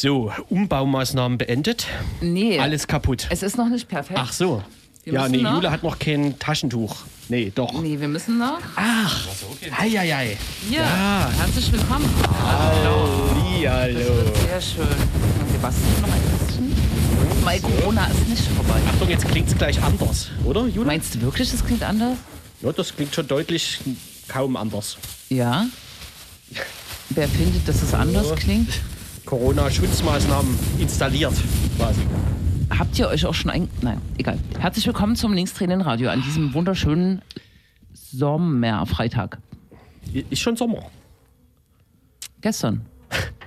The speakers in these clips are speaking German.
So, Umbaumaßnahmen beendet. Nee. Alles kaputt. Es ist noch nicht perfekt. Ach so. Wir ja, nee, noch- Jule hat noch kein Taschentuch. Nee, doch. Nee, wir müssen noch. Ach, heieiei. Hier, Ja. herzlich willkommen. Hallihallo. Sehr schön. Wir basteln noch ein bisschen. Weil Corona ist nicht vorbei. Achtung, jetzt klingt's gleich anders, oder, Jule? Meinst du wirklich, das klingt anders? Ja, das klingt schon deutlich kaum anders. Ja. Wer findet, dass es anders klingt? Corona-Schutzmaßnahmen installiert, quasi. Habt ihr euch auch schon ein... Nein, egal. Herzlich willkommen zum Linkstränenradio an diesem wunderschönen Sommerfreitag. Ist schon Sommer. Gestern.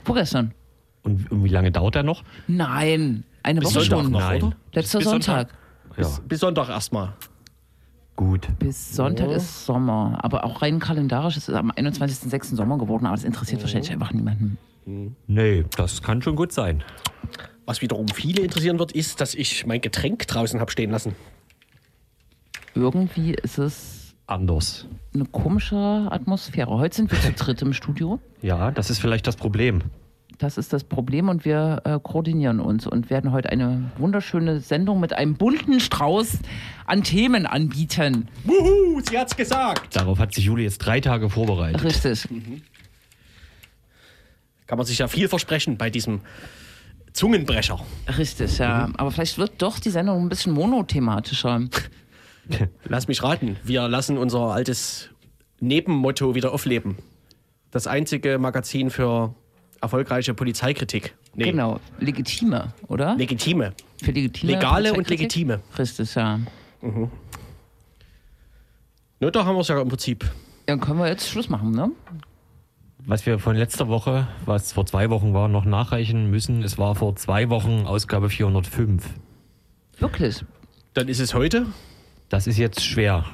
Vorgestern. Und, und wie lange dauert er noch? Nein, eine Bis Woche Sonntag schon. noch, Nein. oder? Letzter Bis Sonntag. Ja, Bis Sonntag erstmal. gut. Bis Sonntag ist Sommer. Aber auch rein kalendarisch ist es am 21.06. Sommer geworden. Aber das interessiert wahrscheinlich einfach niemanden. Nee, das kann schon gut sein. Was wiederum viele interessieren wird, ist, dass ich mein Getränk draußen habe stehen lassen. Irgendwie ist es Anders. eine komische Atmosphäre. Heute sind wir zu dritt im Studio. Ja, das ist vielleicht das Problem. Das ist das Problem und wir äh, koordinieren uns und werden heute eine wunderschöne Sendung mit einem bunten Strauß an Themen anbieten. Wuhu, sie hat's gesagt. Darauf hat sich Juli jetzt drei Tage vorbereitet. Richtig. Kann man sich ja viel versprechen bei diesem Zungenbrecher. Richtig, ja. Aber vielleicht wird doch die Sendung ein bisschen monothematischer. Lass mich raten, wir lassen unser altes Nebenmotto wieder aufleben. Das einzige Magazin für erfolgreiche Polizeikritik. Nee, Genau. Legitime, oder? legitime. Für legitime Legale und legitime. Richtig, ja. Ne, da haben wir es ja im Prinzip. Dann können wir jetzt Schluss machen, ne? Was wir von letzter Woche, was vor zwei Wochen war, noch nachreichen müssen, es war vor zwei Wochen Ausgabe 405. Wirklich. Dann ist es heute Das ist jetzt schwer.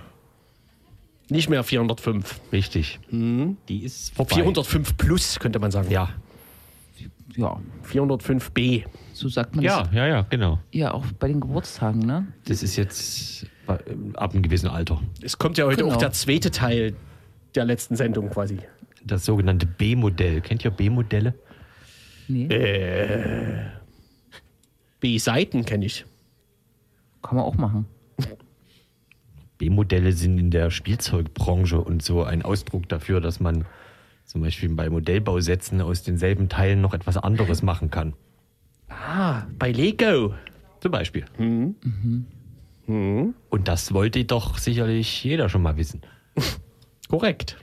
nicht mehr 405. Richtig. Die ist vorbei. 405 plus, könnte man sagen. Ja. Ja, 405b. so sagt man Ja, das ja, ja, genau. ja auch bei den Geburtstagen, ne? Das ist jetzt bei- ab einem gewissen Alter. Es kommt ja heute Genau. auch der zweite Teil der letzten Sendung quasi. Das sogenannte B-Modell. Kennt ihr B-Modelle? Nee. B-Seiten kenne ich. Kann man auch machen. B-Modelle sind in der Spielzeugbranche und so ein Ausdruck dafür, dass man zum Beispiel bei Modellbausätzen aus denselben Teilen noch etwas anderes machen kann. Ah, bei Lego. Zum Beispiel. Und das wollte doch sicherlich jeder schon mal wissen. Korrekt.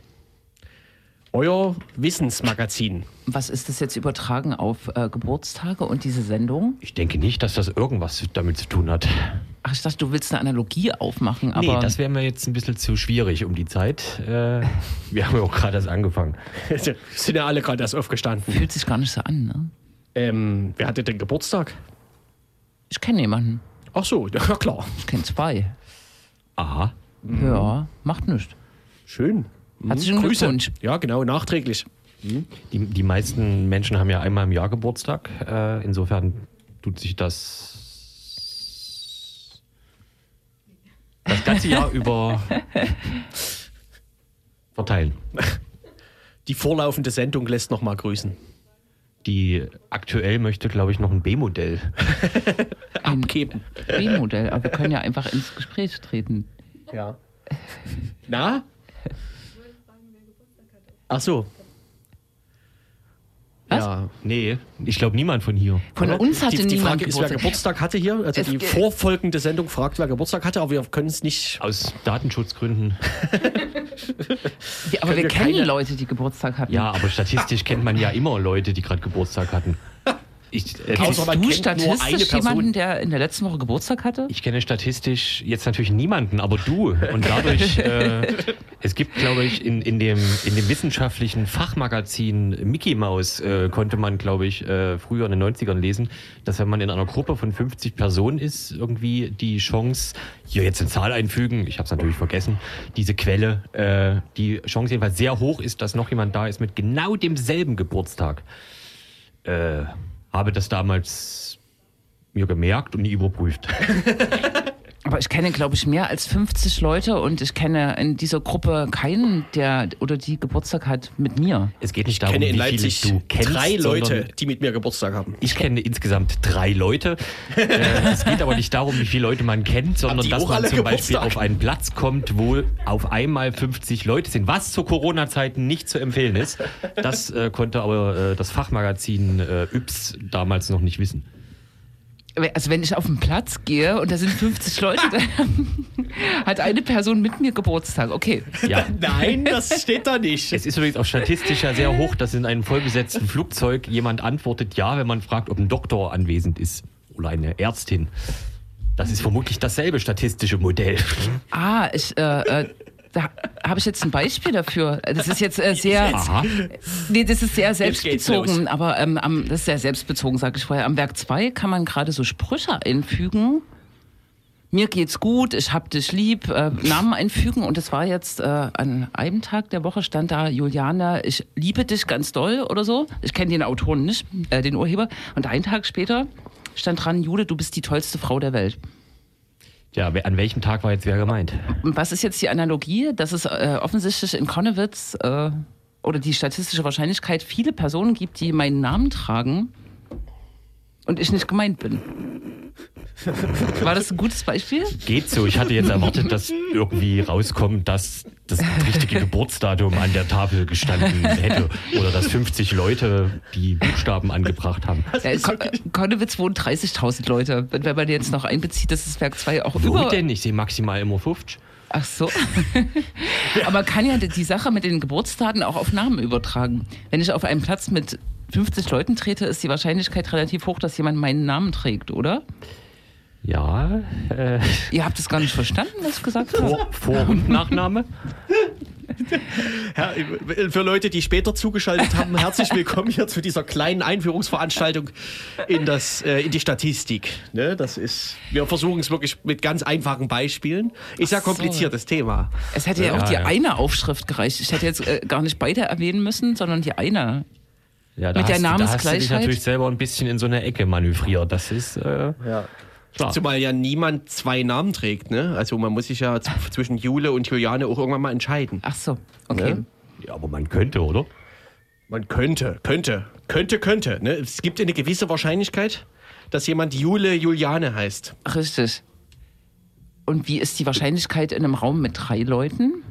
Euer Wissensmagazin. Was ist das jetzt übertragen auf äh, Geburtstage und diese Sendung? Ich denke nicht, dass das irgendwas damit zu tun hat. Ach, ich dachte, du willst eine Analogie aufmachen, aber nee, das wäre mir jetzt ein bisschen zu schwierig um die Zeit. Äh, wir haben ja auch gerade erst angefangen. Sind ja alle gerade erst aufgestanden. fühlt sich gar nicht so an, ne? Ähm, wer hatte denn Geburtstag? Ich kenne jemanden. Ach so, ja klar. Ich kenne zwei. Aha. Ja, macht nichts. Schön. Herzlichen Grüße. Glückwunsch. Ja, genau, nachträglich. Die, die meisten Menschen haben ja einmal im Jahr Geburtstag. Äh, insofern tut sich das das ganze Jahr über verteilen. Die vorlaufende Sendung lässt noch mal grüßen. Die aktuell möchte, glaube ich, noch ein B-Modell. Abgeben. B-Modell, aber wir können ja einfach ins Gespräch treten. Ja. Na? Ach so. Was? Ja. Nee, ich glaube niemand von hier. Von uns hatte die, die niemand Frage ist, wer Geburtstag. Hatte hier. Also Es die ge- vorfolgende Sendung fragt, wer Geburtstag hatte, aber wir können es nicht. Aus Datenschutzgründen. Ja, aber wir wir kennen keine- Leute, die Geburtstag hatten. Ja, aber statistisch kennt man ja immer Leute, die gerade Geburtstag hatten. Ich, äh, Kennst man du statistisch jemanden, der in der letzten Woche Geburtstag hatte? Ich kenne statistisch jetzt natürlich niemanden, aber du. Und dadurch, äh, es gibt, glaube ich, in, in, dem, in dem wissenschaftlichen Fachmagazin Mickey Mouse äh, konnte man, glaube ich, äh, früher in den 90ern lesen, dass wenn man in einer Gruppe von 50 Personen ist, irgendwie die Chance, hier jetzt eine Zahl einfügen, ich habe es natürlich vergessen, diese Quelle, äh, die Chance jedenfalls sehr hoch ist, dass noch jemand da ist mit genau demselben Geburtstag. Äh, habe das damals mir gemerkt und nie überprüft. Aber ich kenne, glaube ich, mehr als 50 Leute und ich kenne in dieser Gruppe keinen, der oder die Geburtstag hat mit mir. Es geht nicht Ich darum, kenne in wie Leipzig viele du kennst, drei Leute, die mit mir Geburtstag haben. Ich kenne insgesamt drei Leute. Äh, es geht aber nicht darum, wie viele Leute man kennt, sondern dass man zum Beispiel Geburtstag? auf einen Platz kommt, wo auf einmal 50 Leute sind, was zu Corona-Zeiten nicht zu empfehlen ist. Das äh, konnte aber äh, das Fachmagazin äh, Yps damals noch nicht wissen. Also wenn ich auf den Platz gehe und da sind 50 Leute, dann hat eine Person mit mir Geburtstag. Okay. Ja. Nein, das steht da nicht. Es ist übrigens auch statistisch ja sehr hoch, dass in einem vollbesetzten Flugzeug jemand antwortet ja, wenn man fragt, ob ein Doktor anwesend ist oder eine Ärztin. Das ist vermutlich dasselbe statistische Modell. Ah, ich, äh, äh, da habe ich jetzt ein Beispiel dafür. Das ist jetzt äh, sehr, nee, das ist sehr selbstbezogen, aber ähm, am, das ist sehr selbstbezogen, sage ich vorher. Am Werk 2 kann man gerade so Sprüche einfügen. Mir geht's gut, ich hab dich lieb, äh, Namen einfügen und es war jetzt äh, an einem Tag der Woche stand da Juliane, ich liebe dich ganz doll oder so. Ich kenne den Autoren nicht, äh, den Urheber. Und einen Tag später stand dran, Jule, du bist die tollste Frau der Welt. Ja, an welchem Tag war jetzt wer gemeint? Was ist jetzt die Analogie, dass es äh, offensichtlich in Konnewitz äh, oder die statistische Wahrscheinlichkeit viele Personen gibt, die meinen Namen tragen und ich nicht gemeint bin? War das ein gutes Beispiel? Geht so. Ich hatte jetzt erwartet, dass irgendwie rauskommt, dass das richtige Geburtsdatum an der Tafel gestanden hätte. Oder dass 50 Leute die Buchstaben angebracht haben. Ja, Kon Konnewitz wohnen 30.000 Leute. Und wenn man jetzt noch einbezieht, dass das Werk 2 auch Wo über... denn? Ich sehe maximal immer 50. Ach so. Aber man kann ja die Sache mit den Geburtsdaten auch auf Namen übertragen. Wenn ich auf einen Platz mit 50 Leuten trete, ist die Wahrscheinlichkeit relativ hoch, dass jemand meinen Namen trägt, oder? Ja, äh, Ihr habt es gar nicht verstanden, was ich gesagt habe? Vor-, Vor und Nachname. Ja, für Leute, die später zugeschaltet haben, herzlich willkommen hier zu dieser kleinen Einführungsveranstaltung in, das, äh, in die Statistik. Ne, das ist, wir versuchen es wirklich mit ganz einfachen Beispielen. Ist ja Ach so. kompliziertes Thema. Es hätte ja, Ja, auch die ja. eine Aufschrift gereicht. Ich hätte jetzt äh, gar nicht beide erwähnen müssen, sondern die eine. Ja, da Mit der hast, du- da hast du dich Namensgleichheit? natürlich selber ein bisschen in so eine Ecke manövriert. Das ist äh, Ja. klar. Zumal ja niemand zwei Namen trägt. Ne? Also man muss sich ja zwischen Jule und Juliane auch irgendwann mal entscheiden. Ach so, okay. Ne? Ja, aber man könnte, oder? Man könnte, könnte, könnte, könnte. Ne? Es gibt eine gewisse Wahrscheinlichkeit, dass jemand Jule Juliane heißt. Richtig. Und wie ist die Wahrscheinlichkeit in einem Raum mit drei Leuten?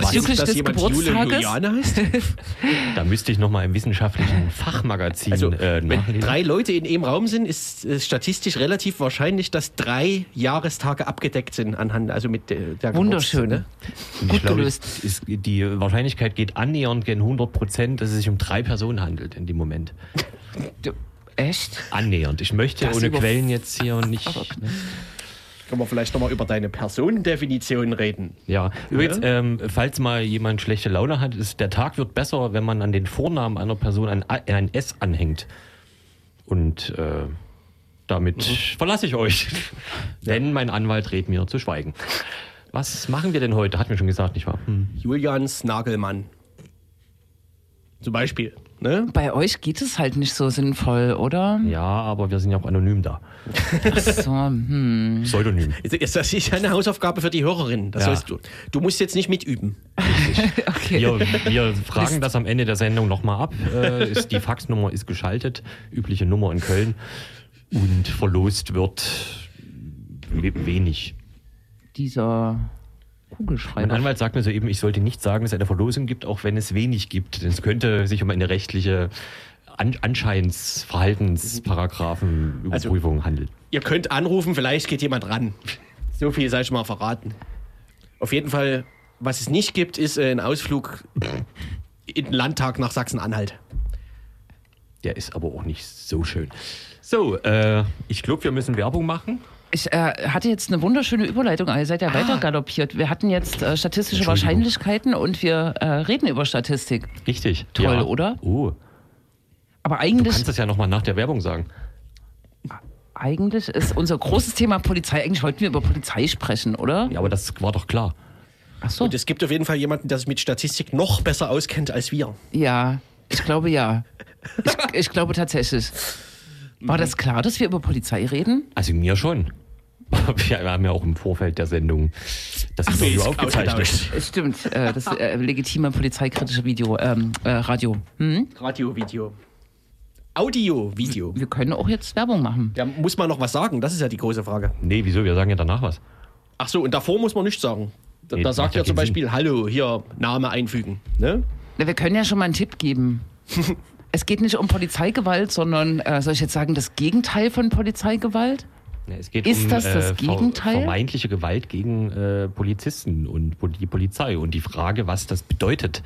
Dass, Bezüglich dass des jemand Geburtstages? Juliane heißt? Da müsste ich nochmal im wissenschaftlichen Fachmagazin Also, äh, wenn drei Leute in einem Raum sind, ist es statistisch relativ wahrscheinlich, dass drei Jahrestage abgedeckt sind anhand, also mit der, der Wunderschön. Und gut glaube, gelöst. es ist, die Wahrscheinlichkeit geht annähernd gegen 100 Prozent, dass es sich um drei Personen handelt in dem Moment. Echt? Annähernd. Ich möchte Das ohne Quellen jetzt hier nicht. Ne? Können wir vielleicht nochmal über deine Personendefinition reden? Ja, übrigens, ähm, falls mal jemand schlechte Laune hat, ist der Tag wird besser, wenn man an den Vornamen einer Person ein, A- ein S anhängt. Und äh, damit verlasse ich euch. Denn mein Anwalt rät mir zu schweigen. Was machen wir denn heute? Hat mir schon gesagt, nicht wahr? Hm. Julians Nagelmann. Zum Beispiel. Ne? Bei euch geht es halt nicht so sinnvoll, oder? Ja, aber wir sind ja auch anonym da. Ach so, hm. Pseudonym. Das ist eine Hausaufgabe für die Hörerin. Das Ja. sollst du. Du musst jetzt nicht mitüben. Okay. Wir, wir fragen das am Ende der Sendung nochmal ab. Äh, ist, die Faxnummer ist geschaltet, übliche Nummer in Köln. Und verlost wird we- wenig. Dieser Mein Kugelschreiber. Anwalt sagt mir soeben, ich sollte nicht sagen, dass es eine Verlosung gibt, auch wenn es wenig gibt. Denn es könnte sich um eine rechtliche An Anscheins-, Verhaltensparagraphen, Überprüfung handeln. Ihr könnt anrufen, vielleicht geht jemand ran. So viel sei schon mal verraten. Auf jeden Fall, was es nicht gibt, ist äh, ein Ausflug in den Landtag nach Sachsen-Anhalt. Der ist aber auch nicht so schön. So, äh, ich glaube, wir müssen Werbung machen. Ich äh, hatte jetzt eine wunderschöne Überleitung, ihr seid ja Ah. weiter galoppiert. Wir hatten jetzt äh, statistische. Wahrscheinlichkeiten und wir äh, reden über Statistik. Richtig. Toll, ja. oder? Oh, Aber du eigentlich, kannst das ja nochmal nach der Werbung sagen. eigentlich ist unser großes Thema Polizei. Eigentlich wollten wir über Polizei sprechen, oder? Ja, aber das war doch klar. Ach so. Und es gibt auf jeden Fall jemanden, der sich mit Statistik noch besser auskennt als wir. Ja, ich glaube ja. Ich, ich glaube tatsächlich. War das klar, dass wir über Polizei reden? Also mir schon. Wir haben ja auch im Vorfeld der Sendung das Ach, Interview ist aufgezeichnet. Es Stimmt, äh, das äh, legitime polizeikritische Video, ähm, äh, Radio. Hm? Radio, Video. Audio, Video. Wir können auch jetzt Werbung machen. Da muss man noch was sagen, das ist ja die große Frage. Nee, wieso? Wir sagen ja danach was. Ach so, und davor muss man nichts sagen. Da, Nee, da sagt ja ja zum Beispiel, hallo, hier, Name einfügen. Ne? Na, Wir können ja schon mal einen Tipp geben. es geht nicht um Polizeigewalt, sondern, äh, soll ich jetzt sagen, das Gegenteil von Polizeigewalt? Nee, Es geht Ist um das das äh, Gegenteil? vermeintliche Gewalt gegen äh, Polizisten und die Polizei und die Frage, was das bedeutet.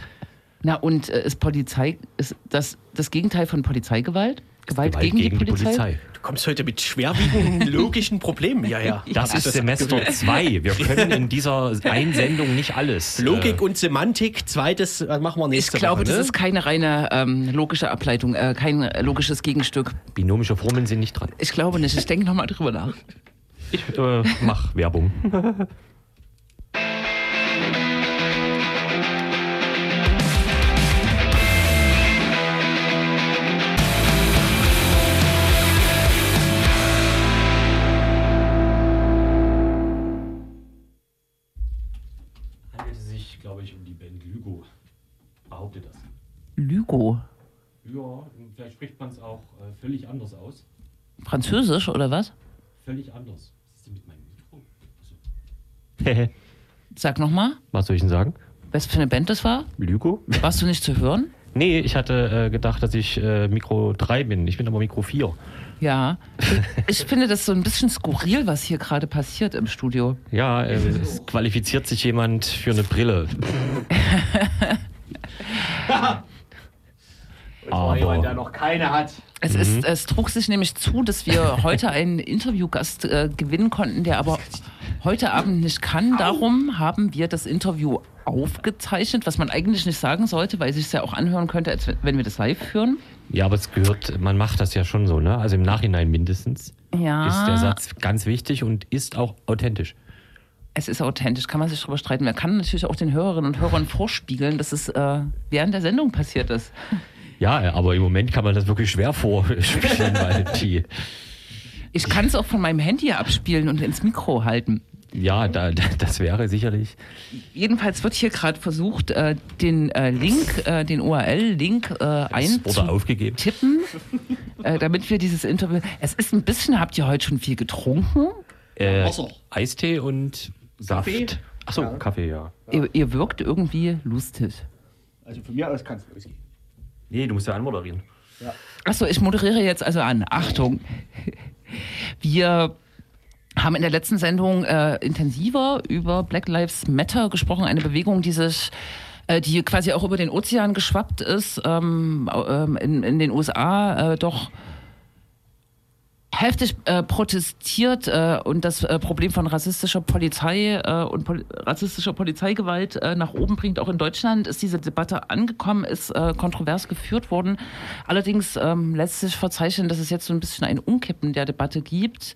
Na, und äh, ist Polizei, ist das das Gegenteil von Polizeigewalt? Gewalt, gegen, die, Polizei? Du kommst heute mit schwerwiegenden logischen Problemen hierher. Das ist Semester 2. Wir können in dieser Einsendung nicht alles. Logik und Semantik, zweites äh, machen wir Ich nächste glaube, Woche. das ne? ist keine reine ähm, logische Ableitung, äh, kein logisches Gegenstück. Äh, binomische Formeln sind nicht dran. Ich glaube nicht. Ich denke nochmal drüber nach. Ich äh, mach Werbung. vielleicht spricht man es auch äh, völlig anders aus. Französisch oder was? Völlig anders. Was ist denn mit meinem Mikro? Sag nochmal, Was soll ich denn sagen? was für eine Band das war? Lügo? Warst du nicht zu hören? Nee, ich hatte äh, gedacht, dass ich äh, Mikro 3 bin. Ich bin aber Mikro 4. Ja. Ich finde das so ein bisschen skurril, was hier gerade passiert im Studio. Ja, äh, es qualifiziert sich jemand für eine Brille. Aber jemand, der noch keine hat. Es, Mhm. ist, es trug sich nämlich zu, dass wir heute einen Interviewgast äh, gewinnen konnten, der aber heute Abend nicht kann. Darum haben wir das Interview aufgezeichnet, was man eigentlich nicht sagen sollte, weil es sich ja auch anhören könnte, als wenn wir das live führen. ja, aber es gehört, man macht das ja schon so, ne? Also im Nachhinein mindestens Ja. ist der Satz ganz wichtig und ist auch authentisch. Es ist authentisch, kann man sich darüber streiten. Man kann natürlich auch den Hörerinnen und Hörern vorspiegeln, dass es äh, während der Sendung passiert ist. Ja, aber im Moment kann man das wirklich schwer vorspielen, weil die, Ich kann es auch von meinem Handy abspielen und ins Mikro halten. ja, da, da, das wäre sicherlich. Jedenfalls wird hier gerade versucht, äh, den äh, Link, äh, den URL-Link äh, Es einzutippen, äh, damit wir dieses Interview. Es ist ein bisschen, habt ihr heute schon viel getrunken? Äh, Wasser. Eistee und Saft. Kaffee? Achso, Ja. Kaffee, ja. Ihr, ihr wirkt irgendwie lustig. Also von mir aus kannst du losgehen. Nee, du musst ja anmoderieren. Achso, ich moderiere jetzt also an. Achtung. Wir haben in der letzten Sendung äh, intensiver über Black Lives Matter gesprochen, eine Bewegung, die sich äh, die quasi auch über den Ozean geschwappt ist, ähm, ähm, in, in den USA äh, doch heftig äh, protestiert äh, und das äh, Problem von rassistischer Polizei äh, und pol rassistischer Polizeigewalt äh, nach oben bringt. Auch in Deutschland ist diese Debatte angekommen, ist äh, kontrovers geführt worden. Allerdings ähm, lässt sich verzeichnen, dass es jetzt so ein bisschen ein Umkippen der Debatte gibt.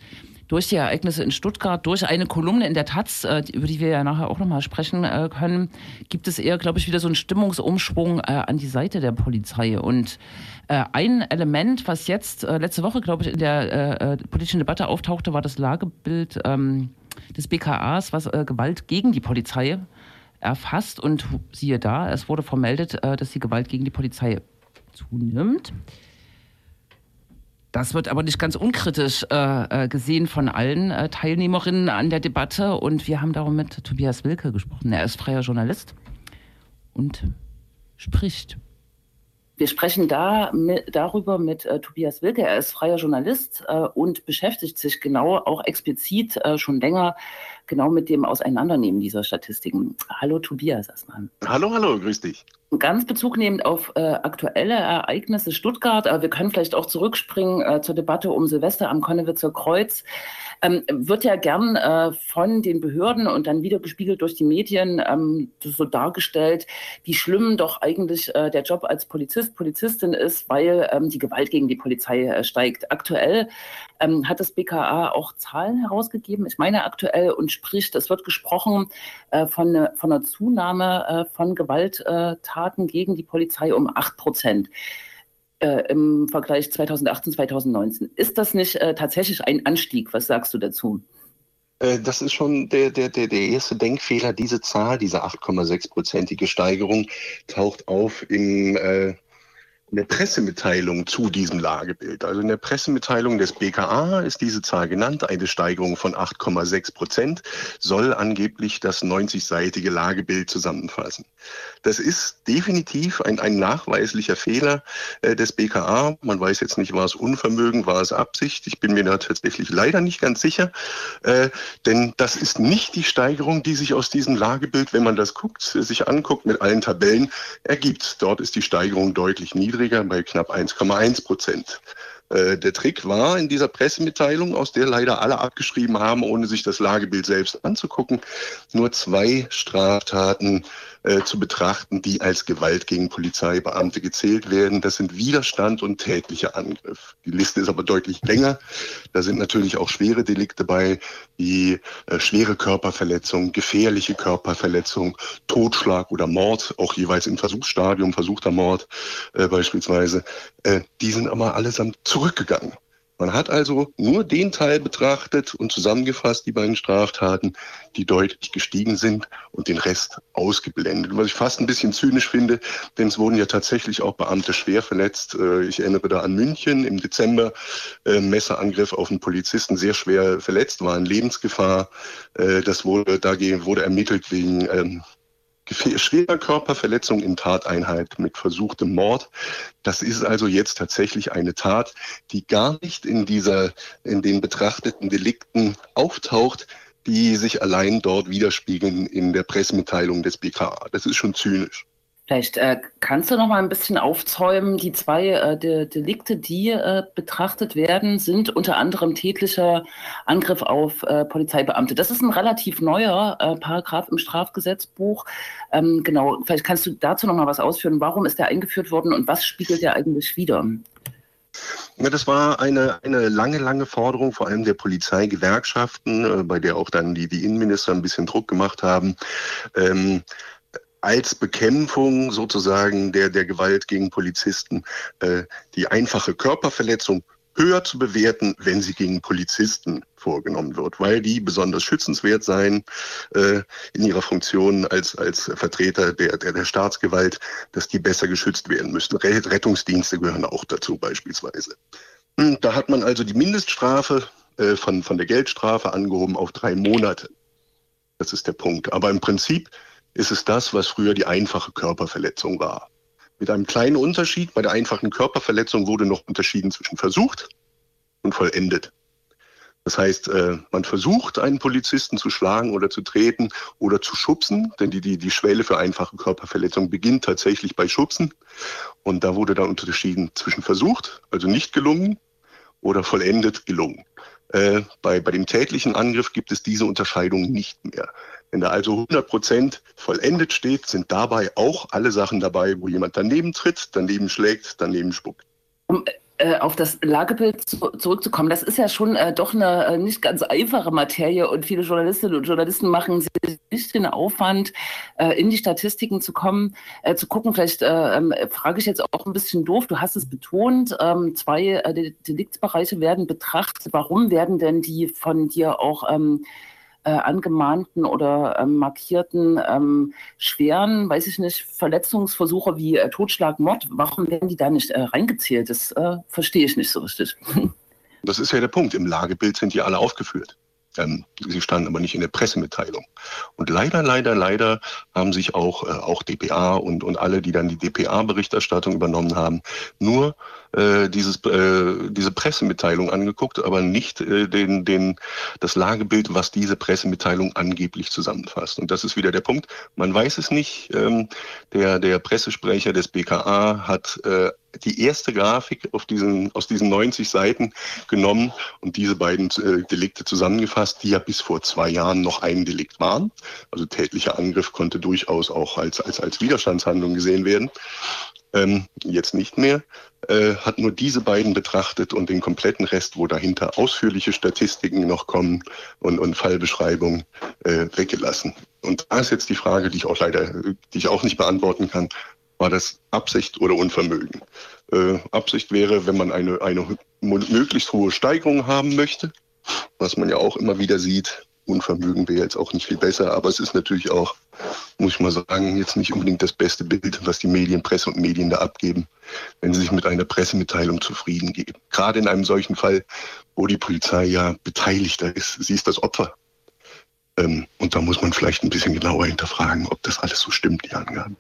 Durch die Ereignisse in Stuttgart, durch eine Kolumne in der Taz, äh, über die wir ja nachher auch nochmal sprechen äh, können, gibt es eher, glaube ich, wieder so einen Stimmungsumschwung äh, an die Seite der Polizei. Und ein Element, was jetzt letzte Woche, glaube ich, in der politischen Debatte auftauchte, war das Lagebild ähm, des BKAs, was Gewalt gegen die Polizei erfasst. Und siehe da, es wurde vermeldet, dass die Gewalt gegen die Polizei zunimmt. Das wird aber nicht ganz unkritisch äh, äh, gesehen von allen äh, Teilnehmerinnen an der Debatte. Und wir haben darum mit Tobias Wilke gesprochen. Er ist freier Journalist und spricht. Wir sprechen da mit, darüber mit äh, Tobias Wilke. Er ist freier Journalist äh, und beschäftigt sich genau auch explizit äh, schon länger genau mit dem Auseinandernehmen dieser Statistiken. Hallo Tobias erstmal. Hallo, hallo, grüß dich. Ganz Bezug nehmend auf äh, aktuelle Ereignisse Stuttgart, aber wir können vielleicht auch zurückspringen äh, zur Debatte um Silvester am Konnewitzer Kreuz. Ähm, wird ja gern äh, von den Behörden und dann wieder gespiegelt durch die Medien ähm, so dargestellt, wie schlimm doch eigentlich äh, der Job als Polizist, Polizistin ist, weil ähm, die Gewalt gegen die Polizei äh, steigt. Aktuell ähm, hat das BKA auch Zahlen herausgegeben, ich meine aktuell, und spricht, es wird gesprochen äh, von, ne- von einer Zunahme äh, von Gewalttaten gegen die Polizei um 8 Prozent äh, im Vergleich 2018, 2019. Ist das nicht äh, tatsächlich ein Anstieg? Was sagst du dazu? Äh, das ist schon der, der, der, der erste Denkfehler. Diese Zahl, diese 8,6-prozentige Steigerung taucht auf im äh, in der Pressemitteilung zu diesem Lagebild. Also in der Pressemitteilung des BKA ist diese Zahl genannt. Eine Steigerung von 8,6 Prozent soll angeblich das 90-seitige Lagebild zusammenfassen. Das ist definitiv ein, ein nachweislicher Fehler äh, des BKA. Man weiß jetzt nicht, war es Unvermögen, war es Absicht. Ich bin mir da tatsächlich leider nicht ganz sicher. Äh, denn das ist nicht die Steigerung, die sich aus diesem Lagebild, wenn man das guckt, sich anguckt mit allen Tabellen, ergibt. Dort ist die Steigerung deutlich niedriger niedriger bei knapp 1,1 Prozent. Äh, der Trick war in dieser Pressemitteilung, aus der leider alle abgeschrieben haben, ohne sich das Lagebild selbst anzugucken, nur zwei Straftaten äh, zu betrachten, die als Gewalt gegen Polizeibeamte gezählt werden. Das sind Widerstand und tätlicher Angriff. Die Liste ist aber deutlich länger. Da sind natürlich auch schwere Delikte bei, wie äh, schwere Körperverletzung, gefährliche Körperverletzung, Totschlag oder Mord, auch jeweils im Versuchsstadium, versuchter Mord äh, beispielsweise. Äh, die sind aber allesamt zurückgegangen. Man hat also nur den Teil betrachtet und zusammengefasst, die beiden Straftaten, die deutlich gestiegen sind und den Rest ausgeblendet. Was ich fast ein bisschen zynisch finde, denn es wurden ja tatsächlich auch Beamte schwer verletzt. Äh, ich erinnere da an München im Dezember, äh, Messerangriff auf einen Polizisten, sehr schwer verletzt, war in Lebensgefahr. Äh, das wurde, dagegen wurde ermittelt wegen ähm, schwerer Körperverletzung in Tateinheit mit versuchtem Mord. Das ist also jetzt tatsächlich eine Tat, die gar nicht in dieser, in den betrachteten Delikten auftaucht, die sich allein dort widerspiegeln in der Pressemitteilung des BKA. Das ist schon zynisch. Vielleicht äh, kannst du noch mal ein bisschen aufzäumen. Die zwei äh, De Delikte, die äh, betrachtet werden, sind unter anderem tätlicher Angriff auf äh, Polizeibeamte. Das ist ein relativ neuer äh, Paragraph im Strafgesetzbuch. Ähm, genau, vielleicht kannst du dazu noch mal was ausführen. Warum ist der eingeführt worden und was spiegelt der eigentlich wider? Ja, das war eine, eine lange, lange Forderung, vor allem der Polizeigewerkschaften, äh, bei der auch dann die, die Innenminister ein bisschen Druck gemacht haben. Ähm, als Bekämpfung sozusagen der, der Gewalt gegen Polizisten äh, die einfache Körperverletzung höher zu bewerten, wenn sie gegen Polizisten vorgenommen wird, weil die besonders schützenswert seien äh, in ihrer Funktion als, als Vertreter der, der, der Staatsgewalt, dass die besser geschützt werden müssten. Rettungsdienste gehören auch dazu beispielsweise. Hm, da hat man also die Mindeststrafe äh, von, von der Geldstrafe angehoben auf drei Monate. Das ist der Punkt. Aber im Prinzip ist es das, was früher die einfache Körperverletzung war. Mit einem kleinen Unterschied. Bei der einfachen Körperverletzung wurde noch unterschieden zwischen versucht und vollendet. Das heißt, äh, man versucht, einen Polizisten zu schlagen oder zu treten oder zu schubsen, denn die, die, die Schwelle für einfache Körperverletzung beginnt tatsächlich bei Schubsen. Und da wurde dann unterschieden zwischen versucht, also nicht gelungen, oder vollendet gelungen. Äh, bei, bei dem tätlichen Angriff gibt es diese Unterscheidung nicht mehr. Wenn da also 100 Prozent vollendet steht, sind dabei auch alle Sachen dabei, wo jemand daneben tritt, daneben schlägt, daneben spuckt. Um äh, auf das Lagebild zu, zurückzukommen, das ist ja schon äh, doch eine äh, nicht ganz einfache Materie und viele Journalistinnen und Journalisten machen sich nicht den Aufwand, äh, in die Statistiken zu kommen, äh, zu gucken. Vielleicht äh, ähm, frage ich jetzt auch ein bisschen doof, du hast es betont, ähm, zwei Deliktsbereiche werden betrachtet. Warum werden denn die von dir auch ähm, äh, angemahnten oder ähm, markierten ähm, schweren, weiß ich nicht, Verletzungsversuche wie äh, Totschlag, Mord, warum werden die da nicht äh, reingezählt? Das äh, verstehe ich nicht so richtig. Das ist ja der Punkt. Im Lagebild sind die alle aufgeführt. Sie standen aber nicht in der Pressemitteilung. Und leider, leider, leider haben sich auch, äh, auch DPA und, und alle, die dann die DPA-Berichterstattung übernommen haben, nur äh, dieses, äh, diese Pressemitteilung angeguckt, aber nicht äh, den, den, das Lagebild, was diese Pressemitteilung angeblich zusammenfasst. Und das ist wieder der Punkt. Man weiß es nicht. Ähm, der, der Pressesprecher des BKA hat äh, die erste Grafik diesen, aus diesen 90 Seiten genommen und diese beiden äh, Delikte zusammengefasst, die ja bis vor zwei Jahren noch ein Delikt waren. Also tätlicher Angriff konnte durchaus auch als, als, als Widerstandshandlung gesehen werden. Ähm, jetzt nicht mehr, äh, hat nur diese beiden betrachtet und den kompletten Rest, wo dahinter ausführliche Statistiken noch kommen und, und Fallbeschreibungen äh, weggelassen. Und da ist jetzt die Frage, die ich auch leider, die ich auch nicht beantworten kann, war das Absicht oder Unvermögen? Äh, Absicht wäre, wenn man eine, eine möglichst hohe Steigerung haben möchte, was man ja auch immer wieder sieht, Unvermögen wäre jetzt auch nicht viel besser, aber es ist natürlich auch, muss ich mal sagen, jetzt nicht unbedingt das beste Bild, was die Medien, Presse und Medien da abgeben, wenn sie sich mit einer Pressemitteilung zufrieden geben. Gerade in einem solchen Fall, wo die Polizei ja beteiligter ist. Sie ist das Opfer. Ähm, und da muss man vielleicht ein bisschen genauer hinterfragen, ob das alles so stimmt, die Angaben.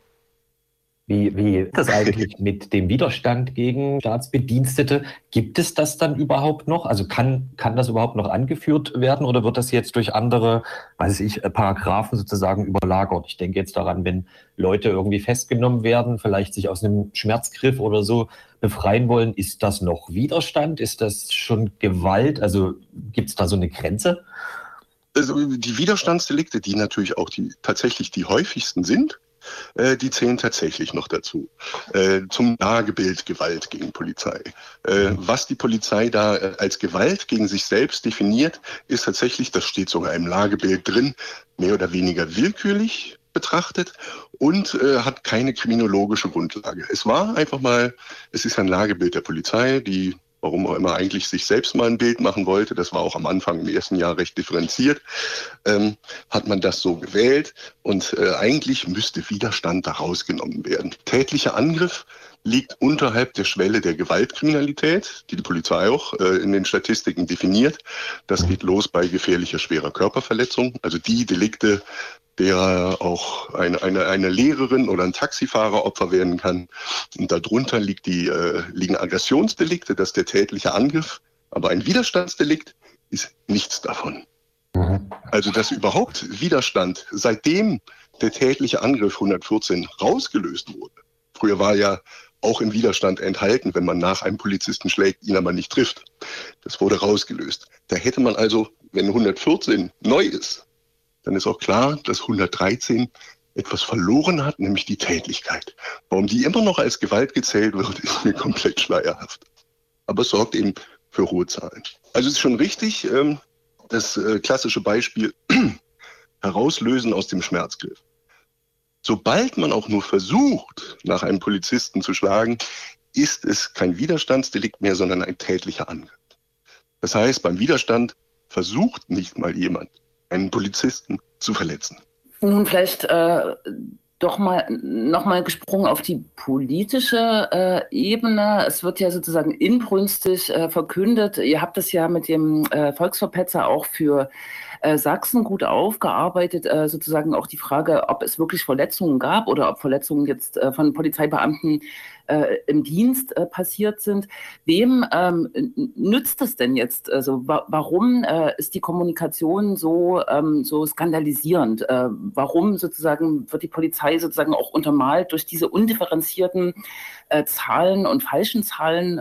Wie, wie ist das eigentlich mit dem Widerstand gegen Staatsbedienstete? Gibt es das dann überhaupt noch? Also kann, kann das überhaupt noch angeführt werden oder wird das jetzt durch andere, weiß ich, Paragraphen sozusagen überlagert? Ich denke jetzt daran, wenn Leute irgendwie festgenommen werden, vielleicht sich aus einem Schmerzgriff oder so befreien wollen, ist das noch Widerstand? Ist das schon Gewalt? Also gibt es da so eine Grenze? Also die Widerstandsdelikte, die natürlich auch die tatsächlich die häufigsten sind, äh, die zählen tatsächlich noch dazu. Äh, zum Lagebild Gewalt gegen Polizei. Äh, was die Polizei da äh, als Gewalt gegen sich selbst definiert, ist tatsächlich, das steht sogar im Lagebild drin, mehr oder weniger willkürlich betrachtet und äh, hat keine kriminologische Grundlage. Es war einfach mal, es ist ein Lagebild der Polizei, die warum auch immer eigentlich sich selbst mal ein Bild machen wollte, das war auch am Anfang im ersten Jahr recht differenziert, ähm, hat man das so gewählt und äh, eigentlich müsste Widerstand da rausgenommen werden. Tätlicher Angriff liegt unterhalb der Schwelle der Gewaltkriminalität, die die Polizei auch äh, in den Statistiken definiert. Das geht los bei gefährlicher schwerer Körperverletzung, also die Delikte, der auch eine, eine, eine Lehrerin oder ein Taxifahrer Opfer werden kann. Und darunter liegt die, äh, liegen Aggressionsdelikte, das ist der tätliche Angriff. Aber ein Widerstandsdelikt ist nichts davon. Mhm. Also dass überhaupt Widerstand, seitdem der tätliche Angriff 114 rausgelöst wurde. Früher war ja auch im Widerstand enthalten, wenn man nach einem Polizisten schlägt, ihn aber nicht trifft. Das wurde rausgelöst. Da hätte man also, wenn 114 neu ist, dann ist auch klar, dass 113 etwas verloren hat, nämlich die Tätlichkeit. Warum die immer noch als Gewalt gezählt wird, ist mir komplett schleierhaft. Aber es sorgt eben für hohe Zahlen. Also es ist schon richtig, ähm, das äh, klassische Beispiel herauslösen aus dem Schmerzgriff. Sobald man auch nur versucht, nach einem Polizisten zu schlagen, ist es kein Widerstandsdelikt mehr, sondern ein tätlicher Angriff. Das heißt, beim Widerstand versucht nicht mal jemand, einen Polizisten zu verletzen. Nun vielleicht äh, doch mal nochmal gesprungen auf die politische äh, Ebene. Es wird ja sozusagen inbrünstig äh, verkündet. Ihr habt es ja mit dem äh, Volksverpetzer auch für äh, Sachsen gut aufgearbeitet, äh, sozusagen auch die Frage, ob es wirklich Verletzungen gab oder ob Verletzungen jetzt von Polizeibeamten äh, im Dienst äh, passiert sind. Wem ähm, nützt es denn jetzt? Also wa warum äh, ist die Kommunikation so, ähm, so skandalisierend? warum sozusagen wird die Polizei sozusagen auch untermalt durch diese undifferenzierten Zahlen und falschen Zahlen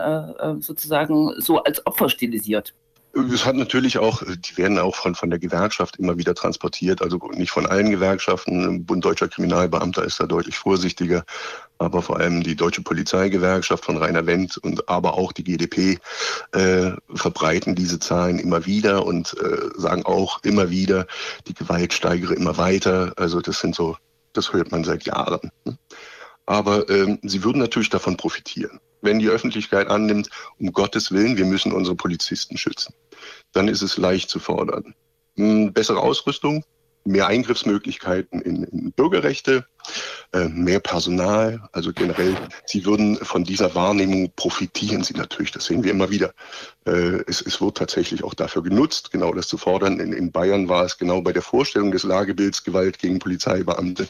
sozusagen so als Opfer stilisiert? Es hat natürlich auch, die werden auch von, von der Gewerkschaft immer wieder transportiert, also nicht von allen Gewerkschaften. Bund Deutscher Kriminalbeamter ist da deutlich vorsichtiger, aber vor allem die Deutsche Polizeigewerkschaft von Rainer Wendt und aber auch die GDP äh, verbreiten diese Zahlen immer wieder und äh, sagen auch immer wieder, die Gewalt steigere immer weiter. Also das sind so, das hört man seit Jahren. Aber ähm, sie würden natürlich davon profitieren wenn die Öffentlichkeit annimmt, um Gottes Willen, wir müssen unsere Polizisten schützen dann ist es leicht zu fordern. Hm, bessere Ausrüstung, mehr Eingriffsmöglichkeiten in, in Bürgerrechte, äh, mehr Personal. Also generell, sie würden von dieser Wahrnehmung profitieren sie natürlich. Das sehen wir immer wieder. Äh, es, es wird tatsächlich auch dafür genutzt, genau das zu fordern. In, in Bayern war es genau bei der Vorstellung des Lagebilds Gewalt gegen Polizeibeamte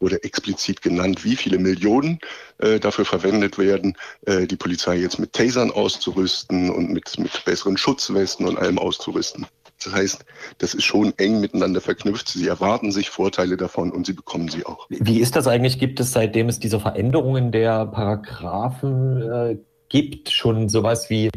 wurde explizit genannt, wie viele Millionen äh, dafür verwendet werden, äh, die Polizei jetzt mit Tasern auszurüsten und mit, mit besseren Schutzwesten und allem auszurüsten. Das heißt, das ist schon eng miteinander verknüpft. Sie erwarten sich Vorteile davon und sie bekommen sie auch. Wie ist das eigentlich? Gibt es, seitdem es diese Veränderungen der Paragraphen äh, gibt, schon sowas wie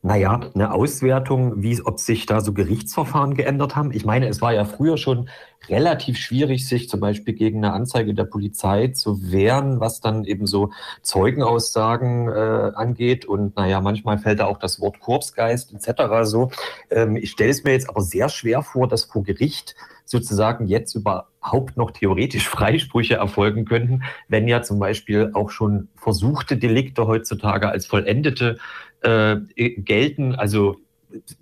naja, eine Auswertung, wie, ob sich da so Gerichtsverfahren geändert haben. Ich meine, es war ja früher schon relativ schwierig, sich zum Beispiel gegen eine Anzeige der Polizei zu wehren, was dann eben so Zeugenaussagen äh, angeht. Und naja, manchmal fällt da auch das Wort Korpsgeist etc. so. Ähm, ich stelle es mir jetzt aber sehr schwer vor, dass vor Gericht sozusagen jetzt überhaupt noch theoretisch Freisprüche erfolgen könnten, wenn ja zum Beispiel auch schon versuchte Delikte heutzutage als vollendete äh, gelten. Also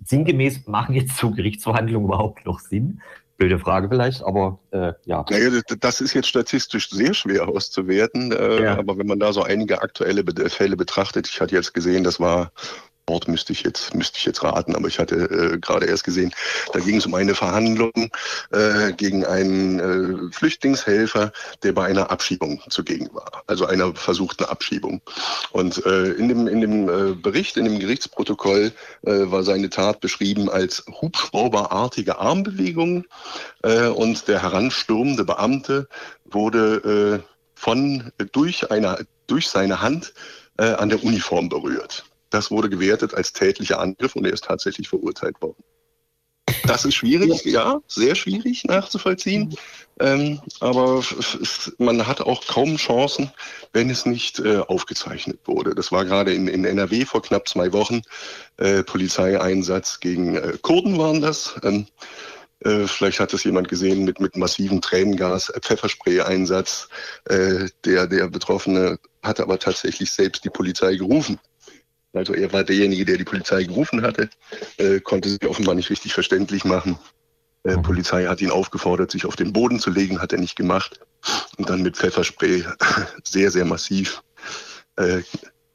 sinngemäß machen jetzt so Gerichtsverhandlungen überhaupt noch Sinn? Blöde Frage vielleicht, aber äh, ja. Naja, das ist jetzt statistisch sehr schwer auszuwerten, äh, ja. aber wenn man da so einige aktuelle Fälle betrachtet, ich hatte jetzt gesehen, das war Ort müsste ich jetzt, müsste ich jetzt raten, aber ich hatte äh, gerade erst gesehen, da ging es um eine Verhandlung äh, gegen einen äh, Flüchtlingshelfer, der bei einer Abschiebung zugegen war, also einer versuchten Abschiebung. Und äh, in dem, in dem äh, Bericht, in dem Gerichtsprotokoll äh, war seine Tat beschrieben als hubschrauberartige Armbewegung äh, und der heranstürmende Beamte wurde äh, von durch eine durch seine Hand äh, an der Uniform berührt. Das wurde gewertet als tätlicher Angriff und er ist tatsächlich verurteilt worden. Das ist schwierig, ja, sehr schwierig nachzuvollziehen. Ähm, aber man hat auch kaum Chancen, wenn es nicht äh, aufgezeichnet wurde. Das war gerade in, in, NRW vor knapp zwei Wochen. Äh, Polizeieinsatz gegen äh, Kurden waren das. Ähm, äh, vielleicht hat es jemand gesehen mit, mit massiven Tränengas, äh, Pfefferspray-Einsatz. Äh, der, der Betroffene hatte aber tatsächlich selbst die Polizei gerufen. Also er war derjenige, der die Polizei gerufen hatte, äh, konnte sich offenbar nicht richtig verständlich machen. Äh, mhm. Polizei hat ihn aufgefordert, sich auf den Boden zu legen, hat er nicht gemacht. Und dann mit Pfefferspray sehr, sehr massiv äh,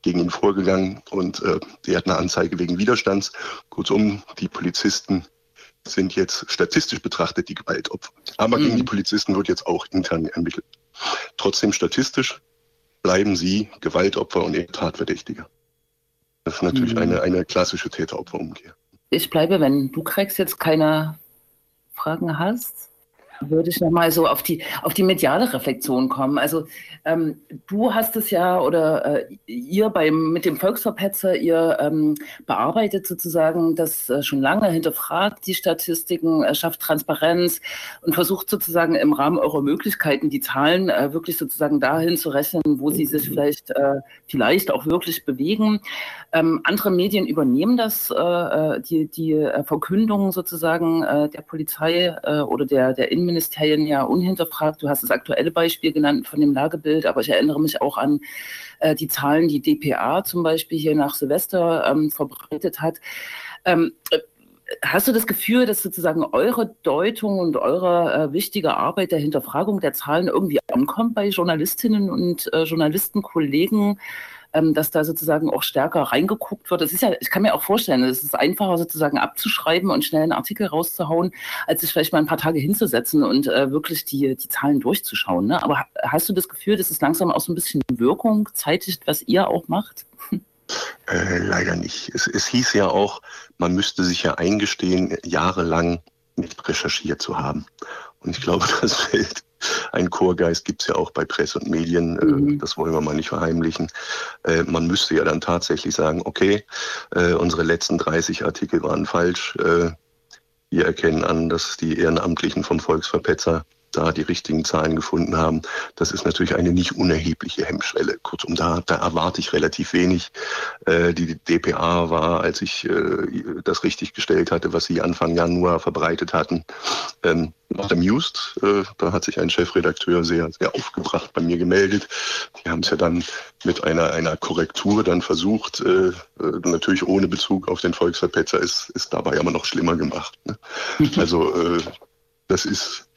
gegen ihn vorgegangen. Und äh, er hat eine Anzeige wegen Widerstands. Kurzum, die Polizisten sind jetzt statistisch betrachtet die Gewaltopfer. Aber mhm. gegen die Polizisten wird jetzt auch intern ermittelt. Trotzdem statistisch bleiben sie Gewaltopfer und eher Tatverdächtiger. Das ist natürlich mhm. eine, eine klassische Täteropferumkehr. Ich bleibe, wenn du kriegst jetzt keine Fragen hast, würde ich nochmal so auf die, auf die mediale Reflexion kommen. Also ähm, du hast es ja oder äh, ihr beim, mit dem Volksverpetzer, ihr ähm, bearbeitet sozusagen das äh, schon lange, hinterfragt die Statistiken, äh, schafft Transparenz und versucht sozusagen im Rahmen eurer Möglichkeiten die Zahlen äh, wirklich sozusagen dahin zu rechnen, wo sie sich vielleicht, äh, vielleicht auch wirklich bewegen. Ähm, andere Medien übernehmen das, äh, die, die Verkündung sozusagen der Polizei oder der, der Innenministerien ja unhinterfragt. Du hast das aktuelle Beispiel genannt von dem Lagebild, aber ich erinnere mich auch an äh, die Zahlen, die DPA zum Beispiel hier nach Silvester ähm, verbreitet hat. Ähm, äh, Hast du das Gefühl, dass sozusagen eure Deutung und eure äh, wichtige Arbeit der Hinterfragung der Zahlen irgendwie ankommt bei Journalistinnen und äh, Journalistenkollegen? Ähm, dass da sozusagen auch stärker reingeguckt wird. Das ist ja, ich kann mir auch vorstellen, es ist einfacher sozusagen abzuschreiben und schnell einen Artikel rauszuhauen, als sich vielleicht mal ein paar Tage hinzusetzen und äh, wirklich die, die Zahlen durchzuschauen. Ne? Aber hast du das Gefühl, dass es langsam auch so ein bisschen Wirkung zeitigt, was ihr auch macht? Äh, leider nicht. Es, es hieß ja auch, man müsste sich ja eingestehen, jahrelang nicht recherchiert zu haben. Und ich glaube, das fällt ein Chorgeist gibt es ja auch bei Presse und Medien. Äh, mhm. Das wollen wir mal nicht verheimlichen. Äh, man müsste ja dann tatsächlich sagen, okay, äh, unsere letzten 30 Artikel waren falsch. Wir erkennen an, dass die Ehrenamtlichen vom Volksverpetzer da die richtigen Zahlen gefunden haben. Das ist natürlich eine nicht unerhebliche Hemmschwelle. Kurzum, da, da erwarte ich relativ wenig. Äh, die DPA war, als ich äh, das richtig gestellt hatte, was sie Anfang Januar verbreitet hatten, ähm, noch amused. Äh, da hat sich ein Chefredakteur sehr, sehr aufgebracht bei mir gemeldet. Die haben es ja dann mit einer, einer Korrektur dann versucht, natürlich ohne Bezug auf den Volksverpetzer, ist, ist dabei aber noch schlimmer gemacht. Ne? Also das ist,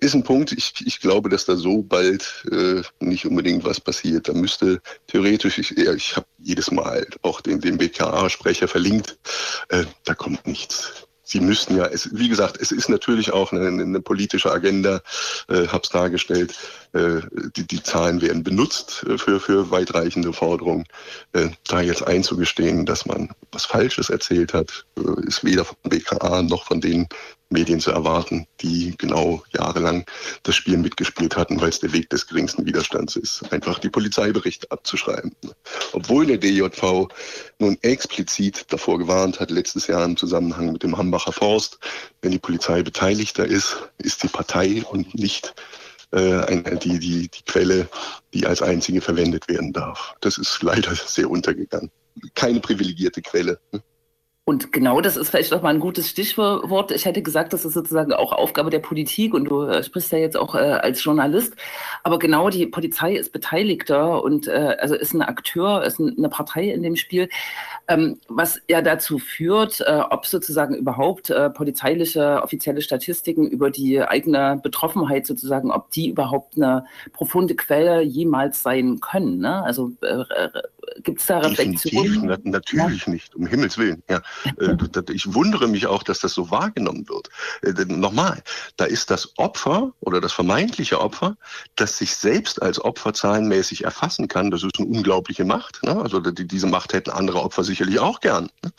ist ein Punkt. Ich, ich glaube, dass da so bald äh, nicht unbedingt was passiert. Da müsste theoretisch, ich, ja, ich habe jedes Mal auch den, den BKA-Sprecher verlinkt, äh, da kommt nichts. Sie müssten ja, es, wie gesagt, es ist natürlich auch eine, eine politische Agenda, äh, habe es dargestellt. Äh, die, die Zahlen werden benutzt äh, für, für weitreichende Forderungen. Äh, da jetzt einzugestehen, dass man was Falsches erzählt hat, äh, ist weder vom BKA noch von den Medien zu erwarten, die genau jahrelang das Spiel mitgespielt hatten, weil es der Weg des geringsten Widerstands ist, einfach die Polizeiberichte abzuschreiben. Obwohl der DJV nun explizit davor gewarnt hat, letztes Jahr im Zusammenhang mit dem Hambacher Forst, wenn die Polizei beteiligter ist, ist die Partei und nicht äh, die, die, die Quelle, die als einzige verwendet werden darf. Das ist leider sehr untergegangen. Keine privilegierte Quelle. Und genau das ist vielleicht auch mal ein gutes Stichwort. Ich hätte gesagt, das ist sozusagen auch Aufgabe der Politik und du äh, sprichst ja jetzt auch äh, als Journalist. Aber genau die Polizei ist Beteiligter und äh, also ist ein Akteur, ist ein, eine Partei in dem Spiel. Ähm, was ja dazu führt, äh, ob sozusagen überhaupt äh, polizeiliche offizielle Statistiken über die eigene Betroffenheit sozusagen, ob die überhaupt eine profunde Quelle jemals sein können. Ne? Also äh, gibt es da Reflexionen? Na, natürlich ja. nicht, um Himmels Willen. Ja. Äh, ich wundere mich auch, dass das so wahrgenommen wird. Äh, nochmal, da ist das Opfer oder das vermeintliche Opfer, das sich selbst als Opfer zahlenmäßig erfassen kann. Das ist eine unglaubliche Macht. Ne? Also die, diese Macht hätten andere Opfer sicherlich auch gern. Ne?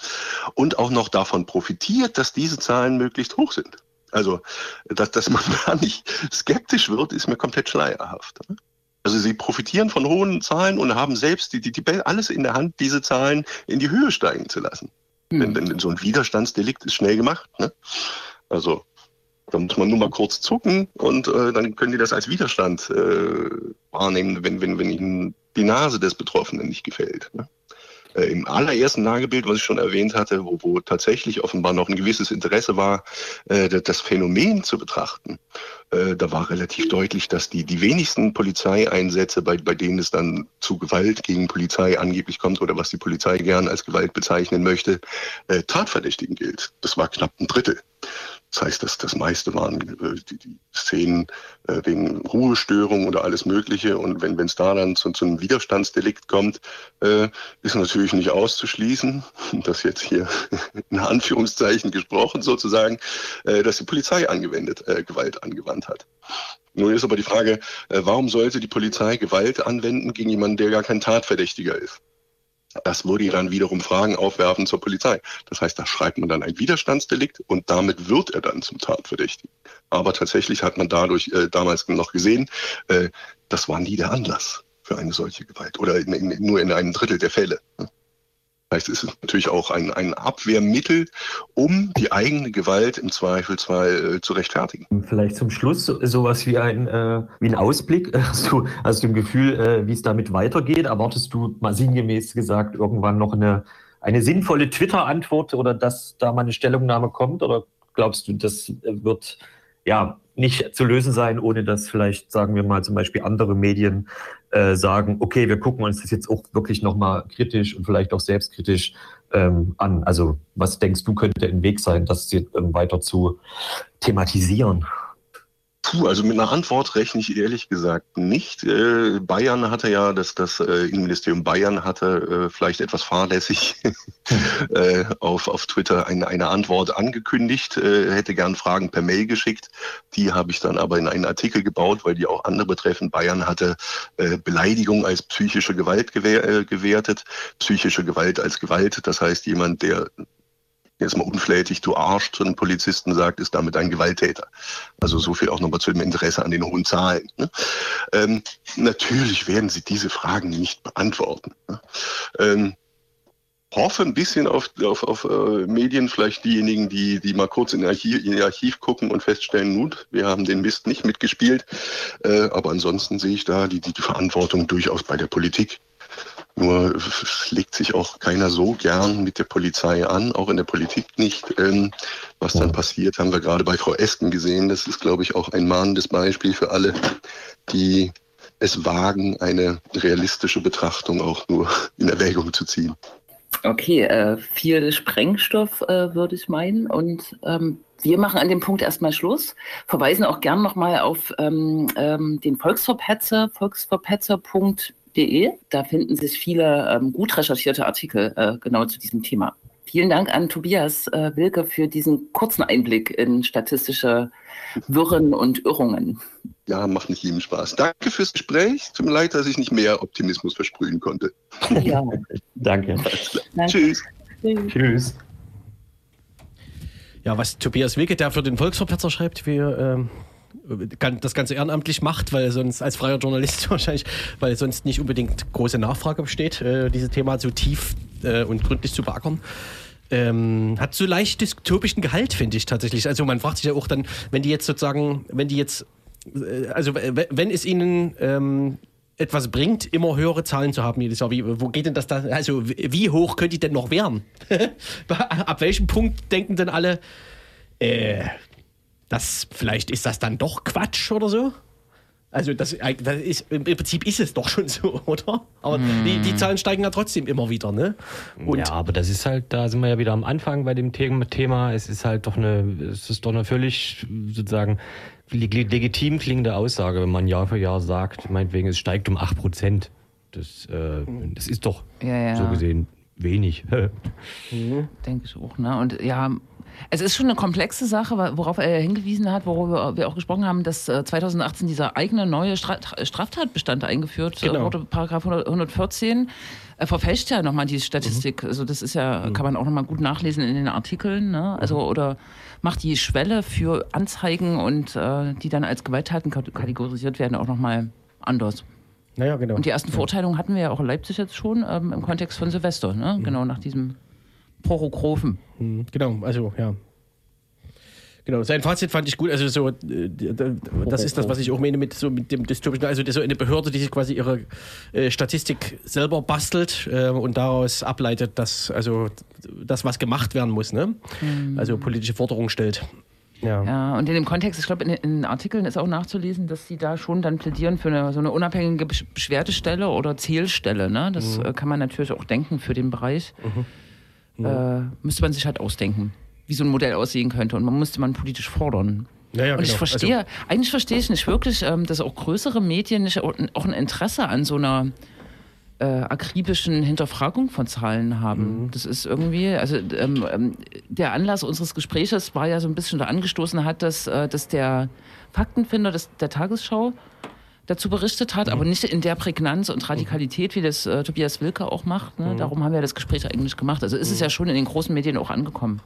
Und auch noch davon profitiert, dass diese Zahlen möglichst hoch sind. Also, dass, dass man da nicht skeptisch wird, ist mir komplett schleierhaft. Ne? Also sie profitieren von hohen Zahlen und haben selbst die, die, die alles in der Hand, diese Zahlen in die Höhe steigen zu lassen. Hm. Denn, denn so ein Widerstandsdelikt ist schnell gemacht. Ne? Also da muss man nur mal kurz zucken und äh, dann können die das als Widerstand äh, wahrnehmen, wenn, wenn, wenn ihnen die Nase des Betroffenen nicht gefällt. Ne? Äh, Im allerersten Lagebild, was ich schon erwähnt hatte, wo, wo tatsächlich offenbar noch ein gewisses Interesse war, äh, das Phänomen zu betrachten, äh, da war relativ deutlich, dass die, die wenigsten Polizeieinsätze, bei, bei denen es dann zu Gewalt gegen Polizei angeblich kommt oder was die Polizei gern als Gewalt bezeichnen möchte, äh, Tatverdächtigen gilt. Das war knapp ein Drittel. Das heißt, dass das meiste waren äh, die, die Szenen äh, wegen Ruhestörung oder alles Mögliche. Und wenn es da dann zu, zu, einem Widerstandsdelikt kommt, äh, ist natürlich nicht auszuschließen, das jetzt hier in Anführungszeichen gesprochen sozusagen, äh, dass die Polizei angewendet, äh, Gewalt angewandt hat. Nun ist aber die Frage, äh, warum sollte die Polizei Gewalt anwenden gegen jemanden, der gar kein Tatverdächtiger ist? Das würde dann wiederum Fragen aufwerfen zur Polizei. Das heißt, da schreibt man dann ein Widerstandsdelikt und damit wird er dann zum Tatverdächtigen. Aber tatsächlich hat man dadurch äh, damals noch gesehen, äh, das war nie der Anlass für eine solche Gewalt oder in, in, nur in einem Drittel der Fälle. Heißt, es ist natürlich auch ein, ein Abwehrmittel, um die eigene Gewalt im Zweifelsfall äh, zu rechtfertigen. Vielleicht zum Schluss so, sowas wie ein, äh, wie ein Ausblick. Hast du, hast du ein Gefühl, äh, wie es damit weitergeht? Erwartest du mal sinngemäß gesagt irgendwann noch eine, eine sinnvolle Twitter-Antwort oder dass da mal eine Stellungnahme kommt? Oder glaubst du, das wird ja nicht zu lösen sein, ohne dass vielleicht, sagen wir mal, zum Beispiel andere Medien äh, sagen, okay, wir gucken uns das jetzt auch wirklich nochmal kritisch und vielleicht auch selbstkritisch ähm, an. Also was denkst du, könnte ein Weg sein, das ähm, weiter zu thematisieren? Puh, also mit einer Antwort rechne ich ehrlich gesagt nicht. Äh, Bayern hatte ja, das, das äh, Innenministerium Bayern hatte äh, vielleicht etwas fahrlässig äh, auf, auf Twitter eine, eine Antwort angekündigt, äh, hätte gern Fragen per Mail geschickt. Die habe ich dann aber in einen Artikel gebaut, weil die auch andere betreffen. Bayern hatte äh, Beleidigung als psychische Gewalt gewer gewertet, psychische Gewalt als Gewalt. Das heißt, jemand, der jetzt mal unflätig, du Arsch zu einem Polizisten sagt, ist damit ein Gewalttäter. Also so viel auch nochmal zu dem Interesse an den hohen Zahlen. Ne? Ähm, natürlich werden sie diese Fragen nicht beantworten. Ne? Ähm, hoffe ein bisschen auf, auf, auf äh, Medien, vielleicht diejenigen, die, die mal kurz in ihr, Archiv, gucken und feststellen, gut, wir haben den Mist nicht mitgespielt. Äh, aber ansonsten sehe ich da die, die Verantwortung durchaus bei der Politik. Nur legt sich auch keiner so gern mit der Polizei an, auch in der Politik nicht. Ähm, was dann passiert, haben wir gerade bei Frau Esken gesehen. Das ist, glaube ich, auch ein mahnendes Beispiel für alle, die es wagen, eine realistische Betrachtung auch nur in Erwägung zu ziehen. Okay, äh, viel Sprengstoff äh, würde ich meinen. Und ähm, wir machen an dem Punkt erstmal Schluss. Verweisen auch gern nochmal auf ähm, ähm, den Volksverpetzer, volksverpetzer.de De. Da finden sich viele ähm, gut recherchierte Artikel äh, genau zu diesem Thema. Vielen Dank an Tobias äh, Wilke für diesen kurzen Einblick in statistische Wirren und Irrungen. Ja, macht nicht jedem Spaß. Danke fürs Gespräch. Tut mir leid, dass ich nicht mehr Optimismus versprühen konnte. Ja, danke. danke. Tschüss. Tschüss. Ja, was Tobias Wilke, der für den Volksverpetzer schreibt, wir ähm, das Ganze ehrenamtlich macht, weil sonst als freier Journalist wahrscheinlich, weil sonst nicht unbedingt große Nachfrage besteht, äh, dieses Thema so tief äh, und gründlich zu beackern. Ähm, hat so leicht dystopischen Gehalt, finde ich tatsächlich. Also man fragt sich ja auch dann, wenn die jetzt sozusagen, wenn die jetzt, äh, also wenn es ihnen ähm, etwas bringt, immer höhere Zahlen zu haben jedes Jahr. Wie, wo geht denn das da? Also wie hoch könnte die denn noch werden? Ab welchem Punkt denken denn alle, äh, das, vielleicht ist das dann doch Quatsch oder so? Also das, das ist, im Prinzip ist es doch schon so, oder? Aber die, die Zahlen steigen ja trotzdem immer wieder, ne? Und ja, aber das ist halt, da sind wir ja wieder am Anfang bei dem Thema. Es ist halt doch eine, es ist doch eine völlig sozusagen leg- legitim klingende Aussage, wenn man Jahr für Jahr sagt, meinetwegen, es steigt um 8 Prozent. Das, äh, das ist doch Ja, ja. so gesehen wenig. Denke ich auch, ne? Und ja, es ist schon eine komplexe Sache, worauf er hingewiesen hat, worüber wir auch gesprochen haben, dass äh, 2018 dieser eigene neue Stra Straftatbestand eingeführt äh, Genau. wurde, Paragraph 100 114. Er verfälscht ja nochmal die Statistik. Also das ist ja, kann man auch nochmal gut nachlesen in den Artikeln, ne? Also oder macht die Schwelle für Anzeigen und äh, die dann als Gewalttaten kat- kategorisiert werden auch nochmal anders. naja, genau. Und die ersten Verurteilungen hatten wir ja auch in Leipzig jetzt schon ähm, im Kontext von Silvester, ne? Genau nach diesem Prorokrofen. Mhm, Genau, also ja. Genau, sein Fazit fand ich gut. Also so, äh, das ist das, was ich auch meine mit so mit dem dystopischen. Also so eine Behörde, die sich quasi ihre äh, Statistik selber bastelt äh, und daraus ableitet, dass also das, was gemacht werden muss, ne? Also politische Forderungen stellt. Ja. Ja, und in dem Kontext, ich glaube, in, in den Artikeln ist auch nachzulesen, dass sie da schon dann plädieren für eine, so eine unabhängige Besch- Beschwerdestelle oder Zählstelle. Ne? Das äh, kann man natürlich auch denken für den Bereich. Äh, müsste man sich halt ausdenken, wie so ein Modell aussehen könnte. Und man müsste man politisch fordern. Ja, ja, und ich genau. verstehe, Also- eigentlich verstehe ich nicht wirklich, ähm, dass auch größere Medien nicht auch, ein Interesse an so einer äh, akribischen Hinterfragung von Zahlen haben. Mhm. Das ist irgendwie, also ähm, ähm, der Anlass unseres Gespräches war ja so ein bisschen da angestoßen hat, dass, äh, dass der Faktenfinder des, der Tagesschau dazu berichtet hat, Mhm. aber nicht in der Prägnanz und Radikalität, wie das äh, Tobias Wilke auch macht. Mhm. Ne? Darum haben wir das Gespräch eigentlich gemacht. Also ist es ja schon in den großen Medien auch angekommen.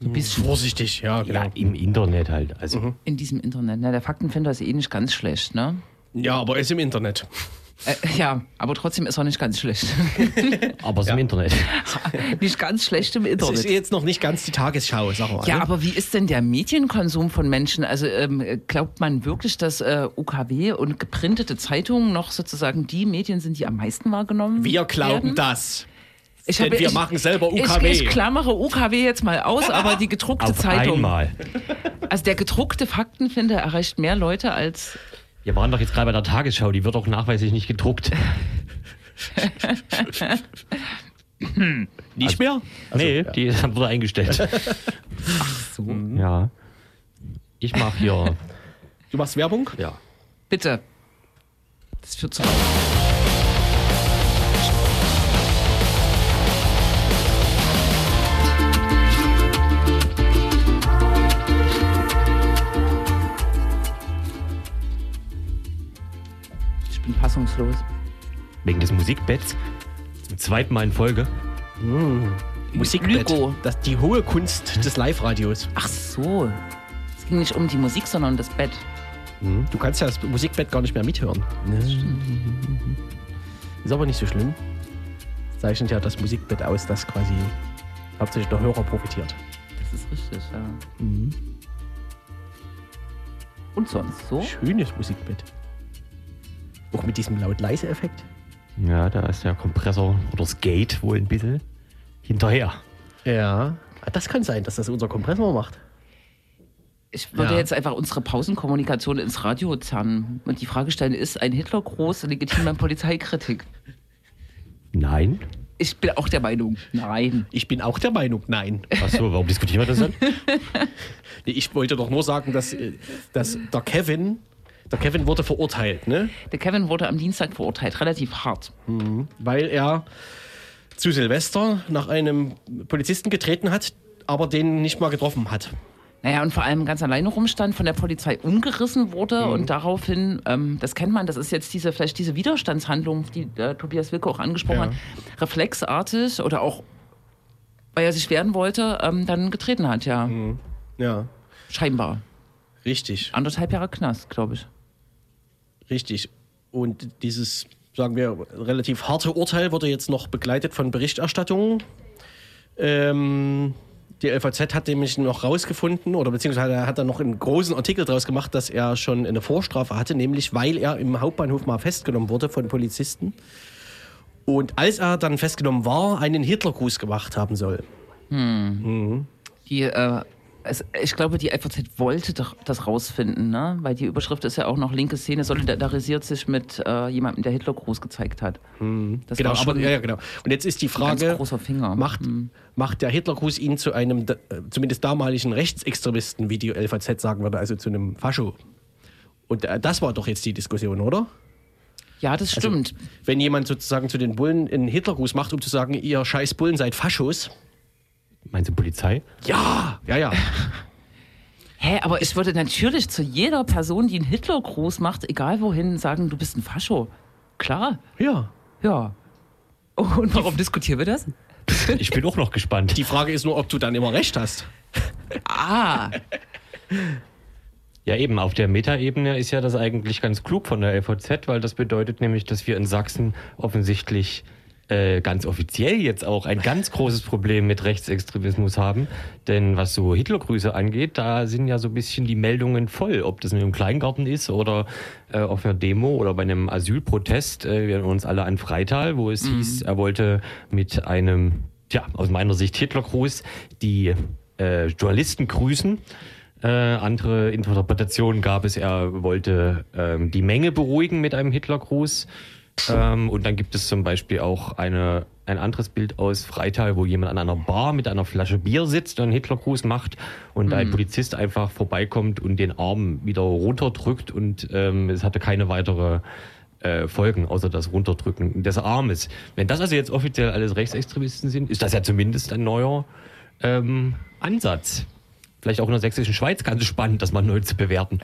So ein bisschen Vorsichtig, ja, genau. Ja, im Internet halt. Also in diesem Internet. Ne? Der Faktenfinder ist eh nicht ganz schlecht, ne? Ja, aber er ist im Internet. Äh, ja, aber trotzdem ist er nicht ganz schlecht. aber es ist im Internet. nicht ganz schlecht im Das Internet. ist jetzt noch nicht ganz die Tagesschau, sag mal. Ja, ne? aber wie ist denn der Medienkonsum von Menschen? Also ähm, glaubt man wirklich, dass äh, UKW und geprintete Zeitungen noch sozusagen die Medien sind, die am meisten wahrgenommen Wir glauben werden? das. Ich Denn habe- wir ich- machen selber Ich, UKW. ich klammere UKW jetzt mal aus, aber die gedruckte Auf Zeitung. einmal. Also der gedruckte Faktenfinder erreicht mehr Leute als. Wir waren doch jetzt gerade bei der Tagesschau, die wird doch nachweislich nicht gedruckt. Nicht mehr? nee, die wurde eingestellt. Ach so. Ja. Ich mache hier. Du machst Werbung? Ja. Bitte. Das führt zu. Ich bin fassungslos. Wegen des Musikbetts. Zum zweiten Mal in Folge. Musikbett. Lügo. Das, die hohe Kunst des Live-Radios. Ach so. Es ging nicht um die Musik, sondern um das Bett. Du kannst ja das Musikbett gar nicht mehr mithören. Ist aber nicht so schlimm. Zeichnet ja das Musikbett aus, das quasi hauptsächlich der Hörer profitiert. Das ist richtig, ja. Und sonst so? Schönes Musikbett. Auch mit diesem laut-leise-Effekt. Ja, da ist der Kompressor oder das Gate wohl ein bisschen hinterher. Ja. Ah, Das kann sein, dass das unser Kompressor macht. Ich würde Ja. jetzt einfach unsere Pausenkommunikation ins Radio zerren und die Frage stellen, ist ein Hitler groß legitime Polizeikritik? Nein. Ich bin auch der Meinung, nein. Ich bin auch der Meinung, nein. Achso, warum diskutieren wir das dann? Nee, Ich wollte doch nur sagen, dass, äh, dass der Kevin, der Kevin wurde verurteilt, ne? Der Kevin wurde am Dienstag verurteilt, relativ hart. Weil er zu Silvester nach einem Polizisten getreten hat, aber den nicht mal getroffen hat. Naja, und vor allem ganz alleine rumstand, von der Polizei umgerissen wurde und daraufhin, ähm, das kennt man, das ist jetzt diese, vielleicht diese Widerstandshandlung, die äh, Tobias Wilke auch angesprochen Ja. hat, reflexartig oder auch, weil er sich wehren wollte, ähm, dann getreten hat, ja. Ja, Scheinbar. richtig, Anderthalb Jahre Knast, glaube ich. Richtig. Und dieses, sagen wir, relativ harte Urteil wurde jetzt noch begleitet von Berichterstattungen. Ähm, die LVZ hat nämlich noch rausgefunden, oder beziehungsweise hat er noch einen großen Artikel daraus gemacht, dass er schon eine Vorstrafe hatte, nämlich weil er im Hauptbahnhof mal festgenommen wurde von Polizisten. Und als er dann festgenommen war, einen Hitlergruß gemacht haben soll. Die äh, es, ich glaube, die FAZ wollte doch das rausfinden, ne? weil die Überschrift ist ja auch noch linke Szene solidarisiert sich mit äh, jemandem, der Hitlergruß gezeigt hat. Das Genau, aber ja, genau. Und jetzt ist die Frage, ganz großer Finger. macht, Mhm. macht der Hitlergruß ihn zu einem, äh, zumindest damaligen Rechtsextremisten, wie die LVZ sagen würde, also zu einem Fascho? Und äh, das war doch jetzt die Diskussion, oder? Ja, das Also, stimmt. Wenn jemand sozusagen zu den Bullen einen Hitlergruß macht, um zu sagen, ihr scheiß Bullen seid Faschos. Meinst du Polizei? Ja, ja, ja. Hä, aber ich würde natürlich zu jeder Person, die einen Hitlergruß macht, egal wohin, sagen, du bist ein Fascho. Klar, Ja. ja. Und warum diskutieren wir das? Ich bin auch noch gespannt. Die Frage ist nur, ob du dann immer recht hast. Ah, Ja, eben, auf der Metaebene ist ja das eigentlich ganz klug von der LVZ, weil das bedeutet nämlich, dass wir in Sachsen offensichtlich äh, ganz offiziell jetzt auch ein ganz großes Problem mit Rechtsextremismus haben. Denn was so Hitlergrüße angeht, da sind ja so ein bisschen die Meldungen voll, ob das in einem Kleingarten ist oder äh, auf einer Demo oder bei einem Asylprotest. Äh, wir erinnern uns alle an Freital, wo es hieß, er wollte mit einem, ja, aus meiner Sicht Hitlergruß die äh, Journalisten grüßen. Äh, andere Interpretationen gab es, er wollte ähm, die Menge beruhigen mit einem Hitlergruß. Ähm, und dann gibt es zum Beispiel auch eine, ein anderes Bild aus Freital, wo jemand an einer Bar mit einer Flasche Bier sitzt und einen Hitlergruß macht und ein Polizist einfach vorbeikommt und den Arm wieder runterdrückt und ähm, es hatte keine weitere äh, Folgen, außer das Runterdrücken des Armes. Wenn das also jetzt offiziell alles Rechtsextremisten sind, ist das ja zumindest ein neuer ähm, Ansatz. Vielleicht auch in der sächsischen Schweiz ganz spannend, das mal neu zu bewerten.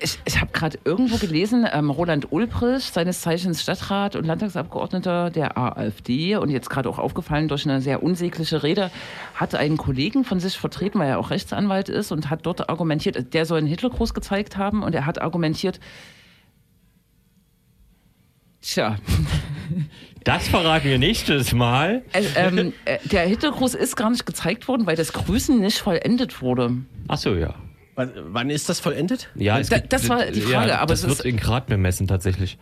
ich, ich habe gerade irgendwo gelesen, ähm, Roland Ulbrich, seines Zeichens Stadtrat und Landtagsabgeordneter der AfD und jetzt gerade auch aufgefallen durch eine sehr unsägliche Rede, hat einen Kollegen von sich vertreten, weil er auch Rechtsanwalt ist und hat dort argumentiert, der soll einen Hitlergruß gezeigt haben und er hat argumentiert, tja, Das verraten wir nächstes Mal. äh, ähm, äh, der Hitlergruß ist gar nicht gezeigt worden, weil das Grüßen nicht vollendet wurde. Ach so, ja. Wann, wann ist das vollendet? Ja, es Da- gibt- das war die Frage, ja, aber das es wird ist- in Grad bemessen tatsächlich.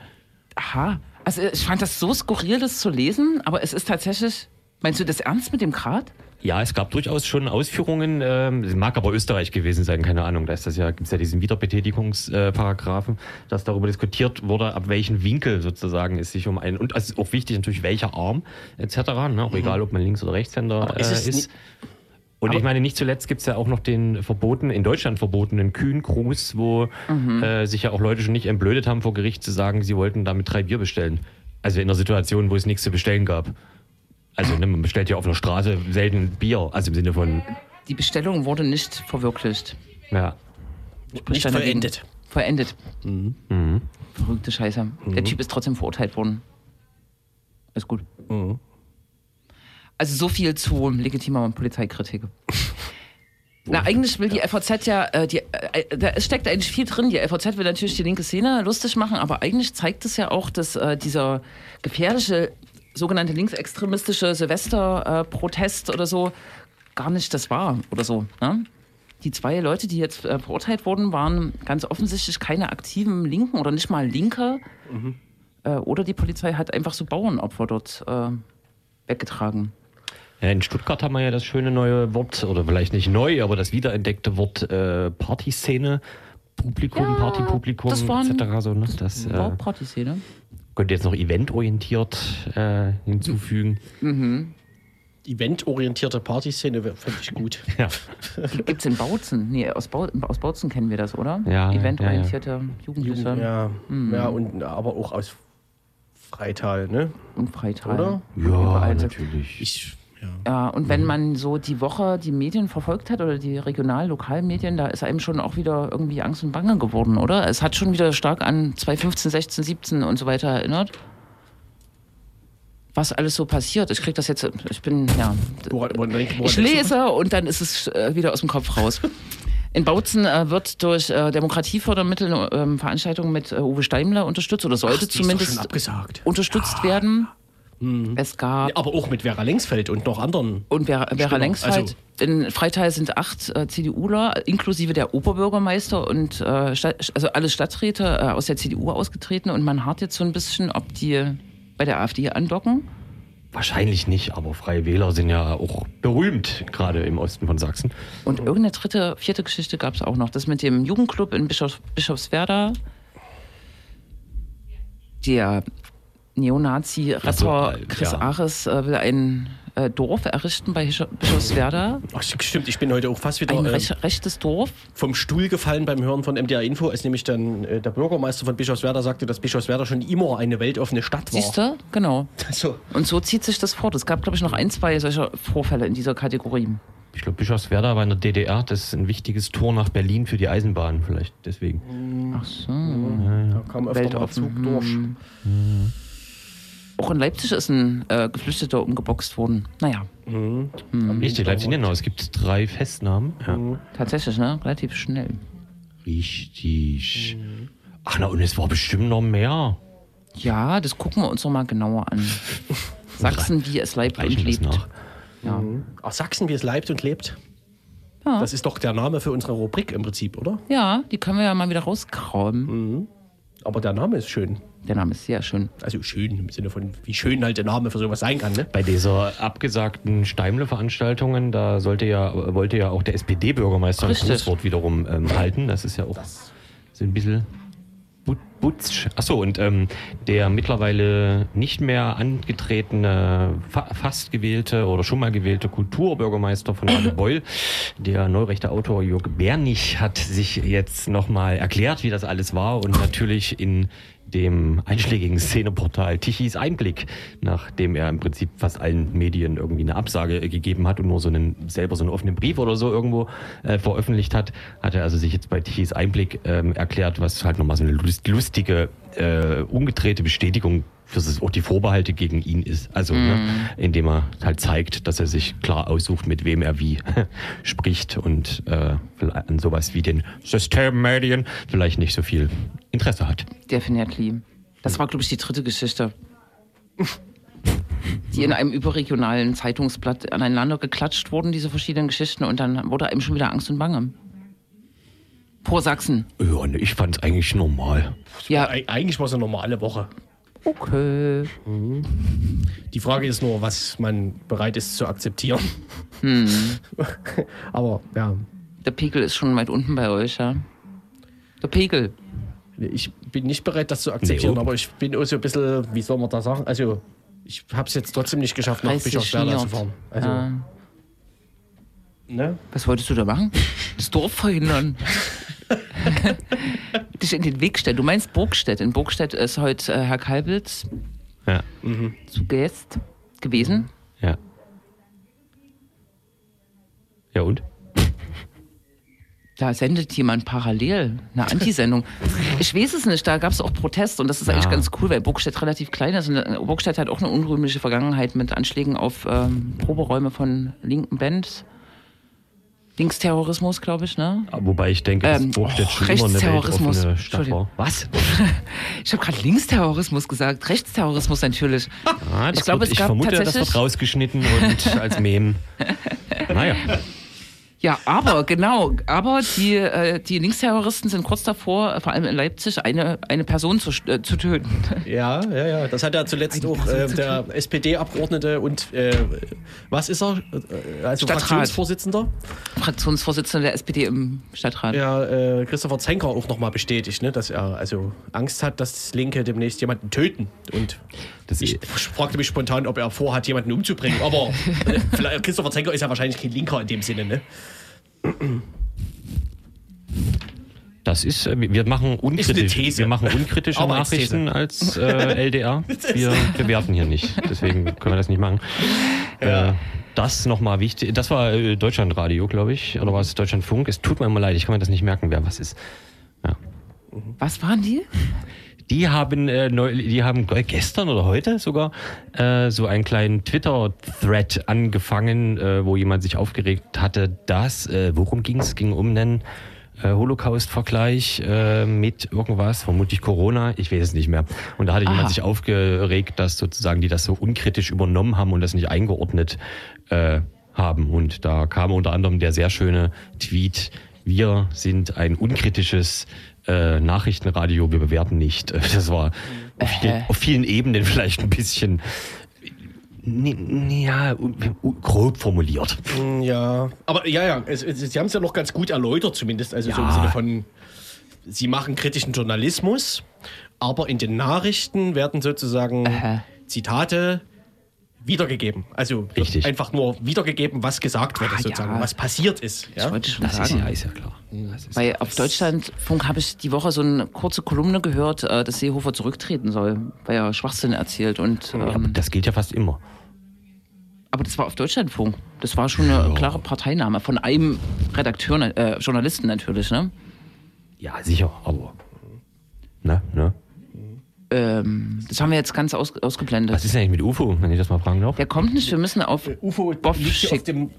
Aha. Also ich fand das so skurril, das zu lesen, aber es ist tatsächlich. Meinst du das ernst mit dem Grad? Ja, es gab durchaus schon Ausführungen. Ähm, es mag aber Österreich gewesen sein, keine Ahnung. Da ist das ja, gibt's ja diesen Wiederbetätigungsparagraphen, dass darüber diskutiert wurde, ab welchen Winkel sozusagen es sich um einen und es ist auch wichtig natürlich welcher Arm etc. Ne? Auch egal, ob man Links- oder Rechtshänder äh, ist es ist. Und Aber- ich meine, nicht zuletzt gibt's ja auch noch den verboten, in Deutschland verbotenen Kühngruß, wo äh, sich ja auch Leute schon nicht entblödet haben, vor Gericht zu sagen, sie wollten damit drei Bier bestellen. Also in einer Situation, wo es nichts zu bestellen gab. Also ne, man bestellt ja auf einer Straße selten Bier, also im Sinne von, Die Bestellung wurde nicht verwirklicht. ja. Nicht dagegen. vollendet. Verendet. Mhm. Verrückte Scheiße. Der Typ ist trotzdem verurteilt worden. Ist gut. Also so viel zu legitimer Polizeikritik. Na, eigentlich will die FAZ ja, äh, die, äh, da steckt eigentlich viel drin. Die FAZ will natürlich die linke Szene lustig machen, aber eigentlich zeigt es ja auch, dass äh, dieser gefährliche sogenannte linksextremistische Silvester-Protest oder so gar nicht das war oder so. Ne? Die zwei Leute, die jetzt äh, verurteilt wurden, waren ganz offensichtlich keine aktiven Linken oder nicht mal Linke. Äh, oder die Polizei hat einfach so Bauernopfer dort äh, weggetragen. Ja, in Stuttgart haben wir ja das schöne neue Wort, oder vielleicht nicht neu, aber das wiederentdeckte Wort äh, Partyszene, Publikum, Ja, Partypublikum das etc. So, ne? Das äh, War Partyszene. Könnte jetzt noch eventorientiert äh, hinzufügen. Eventorientierte Partyszene fände ich gut. Ja. Die gibt's in Bautzen. Nee, aus, Bau, aus Bautzen kennen wir das, oder? Ja, Eventorientierte Jugendliche Jugend, ja, Mhm. ja, und aber auch aus Freital, ne? und Freital. Oder? Ja, Überall. natürlich. Ich, ja. Ja, und wenn man so die Woche die Medien verfolgt hat oder die Regional-, Lokalmedien, da ist einem schon auch wieder irgendwie Angst und Bange geworden, oder? Es hat schon wieder stark an 2015, 16, 17 und so weiter erinnert. Was alles so passiert. Ich krieg das jetzt, ich bin, ja. Ich lese und dann ist es äh, wieder aus dem Kopf raus. In Bautzen äh, wird durch äh, Demokratiefördermittel ähm, Veranstaltungen mit äh, Uwe Steimler unterstützt oder sollte Ach, zumindest schon abgesagt. unterstützt werden. Es gab Aber auch mit Vera Lengsfeld und noch anderen. und Vera, Vera Lengsfeld. also- in Freital sind acht äh, CDUler, inklusive der Oberbürgermeister und äh, Stadt, also alle Stadträte äh, aus der CDU ausgetreten. Und man harrt jetzt so ein bisschen, ob die bei der AfD andocken. Wahrscheinlich nicht, aber Freie Wähler sind ja auch berühmt, gerade im Osten von Sachsen. Und irgendeine dritte, vierte Geschichte gab es auch noch. Das mit dem Jugendclub in Bischofs Bischofswerda. Der Neonazi-Retter Ach so, Chris ja. Ares äh, will ein äh, Dorf errichten bei Bischo- Bischofswerda. Ach, stimmt, ich bin heute auch fast wieder Ein äh, rech rechtes Dorf. vom Stuhl gefallen beim Hören von MDR Info, als nämlich dann äh, der Bürgermeister von Bischofswerda sagte, dass Bischofswerda schon immer eine weltoffene Stadt war. Siehst du? Genau. So. Und so zieht sich das fort. Es gab, glaube ich, noch ein, zwei solcher Vorfälle in dieser Kategorie. Ich glaube, Bischofswerda war in der DDR, das ist ein wichtiges Tor nach Berlin für die Eisenbahn, vielleicht deswegen. Ach so. Da kam öfter mal Weltoffen. Zug durch. Hm. Auch in Leipzig ist ein äh, Geflüchteter umgeboxt worden. Naja, Richtig, Leipzig-Nenau, es gibt drei Festnahmen. Ja. tatsächlich, ne? Relativ schnell. Richtig. Ach na, und es war bestimmt noch mehr. Ja, das gucken wir uns noch mal genauer an. Sachsen, wie es leibt und Reichen lebt. Ja. Ach, Sachsen, wie es leibt und lebt. Ja. Das ist doch der Name für unsere Rubrik im Prinzip, oder? ja, die können wir ja mal wieder rauskramen. Aber der Name ist schön. Der Name ist sehr schön. Also schön im Sinne von, wie schön halt der Name für sowas sein kann, ne? Bei dieser abgesagten Steimle-Veranstaltungen, da sollte ja, wollte ja auch der SPD-Bürgermeister ein. Grußwort wiederum ähm, halten. Das ist ja auch so ein bisschen but- butsch. Achso, und ähm, der mittlerweile nicht mehr angetretene, fa fast gewählte oder schon mal gewählte Kulturbürgermeister von Radebeul, der neurechte Autor Jörg Bernich, hat sich jetzt nochmal erklärt, wie das alles war und natürlich in dem einschlägigen Szeneportal Tichys Einblick, nachdem er im Prinzip fast allen Medien irgendwie eine Absage gegeben hat und nur so einen selber so einen offenen Brief oder so irgendwo äh, veröffentlicht hat, hat er also sich jetzt bei Tichys Einblick ähm, erklärt, was halt nochmal so eine lust- lustige, äh, umgedrehte Bestätigung für das, auch die Vorbehalte gegen ihn ist. Also, ne, indem er halt zeigt, dass er sich klar aussucht, mit wem er wie spricht und äh, vielleicht an sowas wie den Systemmedien vielleicht nicht so viel Interesse hat. Definitiv. Das war, glaube ich, die dritte Geschichte. Die in einem überregionalen Zeitungsblatt aneinander geklatscht wurden, diese verschiedenen Geschichten, und dann wurde einem schon wieder Angst und Bange. Vor Sachsen. Ja, ne, ich fand's eigentlich normal. Ja, Eig- Eigentlich war es eine normale Woche. Okay. Die Frage ist nur, was man bereit ist zu akzeptieren. Aber ja, Der Pegel ist schon weit unten bei euch, ja. Der Pegel. ich bin nicht bereit, das zu akzeptieren, Nee, aber ich bin auch so ein bisschen, wie soll man da sagen? Also, ich habe es jetzt trotzdem nicht geschafft, nach Bischofswerda zu fahren. Also, Ja. Ne? Was wolltest du da machen? Das Dorf verhindern. Dich in den Weg stellen. Du meinst Burgstedt. In Burgstedt ist heute äh, Herr Kalbitz Ja, zu Gast gewesen. ja. Ja und? Da sendet jemand parallel eine Antisendung. Ich weiß es nicht, da gab es auch Protest und das ist eigentlich Ja. ganz cool, weil Burgstedt relativ klein ist und äh, Burgstedt hat auch eine unrühmliche Vergangenheit mit Anschlägen auf ähm, Proberäume von linken Bands. Linksterrorismus, glaube ich, ne? Wobei ich denke, dass Ähm, Burgstedt schon immer eine weltoffene Stadt Entschuldigung. war. Was? Ich habe gerade Linksterrorismus gesagt, Rechtsterrorismus natürlich. Ah, das Ich glaube, es ich gab vermute, das tatsächlich- wird rausgeschnitten und als Mem. Naja. Ja, aber genau, aber die, äh, die Linksterroristen sind kurz davor, äh, vor allem in Leipzig, eine, eine Person zu, äh, zu töten. Ja, ja, ja. Das hat ja zuletzt Eine auch äh, zu der SPD-Abgeordnete und äh, was ist er? Also Stadtrat. Fraktionsvorsitzender? Fraktionsvorsitzender der SPD im Stadtrat. Ja, äh, Christopher Zenker auch nochmal bestätigt, ne, dass er also Angst hat, dass Linke demnächst jemanden töten. Und Das ich fragte mich spontan, ob er vorhat, jemanden umzubringen. Aber vielleicht- Christopher Zenker ist ja wahrscheinlich kein Linker in dem Sinne, ne? Das ist, äh, wir machen unkritisch, These. wir machen unkritische Aber Nachrichten als äh, LDR. Wir bewerten hier nicht. Deswegen können wir das nicht machen. Äh, das nochmal wichtig. Das war äh, Deutschlandradio, glaube ich. Oder war es Deutschlandfunk? Es tut mir immer leid, ich kann mir das nicht merken, wer was ist. Was waren die? Die haben, äh, neu, die haben gestern oder heute sogar äh, so einen kleinen Twitter-Thread angefangen, äh, wo jemand sich aufgeregt hatte, dass, äh, worum ging es? ging um einen äh, Holocaust-Vergleich äh, mit irgendwas, vermutlich Corona, ich weiß es nicht mehr. Und da hatte Aha. jemand sich aufgeregt, dass sozusagen die das so unkritisch übernommen haben und das nicht eingeordnet äh, haben. Und da kam unter anderem der sehr schöne Tweet, wir sind ein unkritisches äh, Nachrichtenradio, wir bewerten nicht. Das war auf, Äh. auf vielen Ebenen vielleicht ein bisschen ja, grob formuliert. Ja, aber ja, ja, es, es, Sie haben es ja noch ganz gut erläutert, zumindest. Also so im Ja. Sinne von, Sie machen kritischen Journalismus, aber in den Nachrichten werden sozusagen Aha. Zitate wiedergegeben. Also Richtig. einfach nur wiedergegeben, was gesagt wurde, Ah, sozusagen, ja. was passiert ist. Das Ja? wollte ich schon Das ist sagen. ja, ist ja klar. Ist Weil auf Deutschlandfunk habe ich die Woche so eine kurze Kolumne gehört, äh, dass Seehofer zurücktreten soll, weil er Schwachsinn erzählt. Und, ja, aber ähm, das gilt ja fast immer. aber das war auf Deutschlandfunk. Das war schon eine klare Parteinahme von einem Redakteur, äh, Journalisten natürlich. Ne? Ja, sicher, aber. Ne, ne? Ähm, das haben wir jetzt ganz aus, ausgeblendet. Was ist denn eigentlich mit UFO, wenn ich das mal fragen darf? Der kommt nicht, wir müssen auf UFO Boff hier auf dem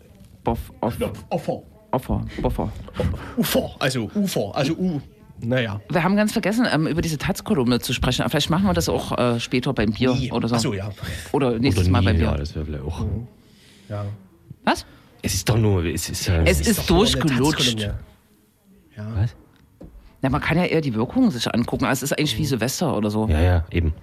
Boff, auf, Offer. Offer, Boffer. Ufer, also Ufer, also U. Naja. Wir haben ganz vergessen, ähm, über diese Taz-Kolumne zu sprechen. Aber vielleicht machen wir das auch äh, später beim Bier Nie. oder so. Achso, ja. Oder nächstes Oder Mal beim Bier. ja, das wäre vielleicht auch. ja. Was? Es ist doch nur, es ist, äh, Es ist Doch nur eine durchgelutscht. Ja. Was? Na, man kann ja eher die Wirkungen sich angucken. Also es ist eigentlich wie Silvester oder so. Ja, ja, eben.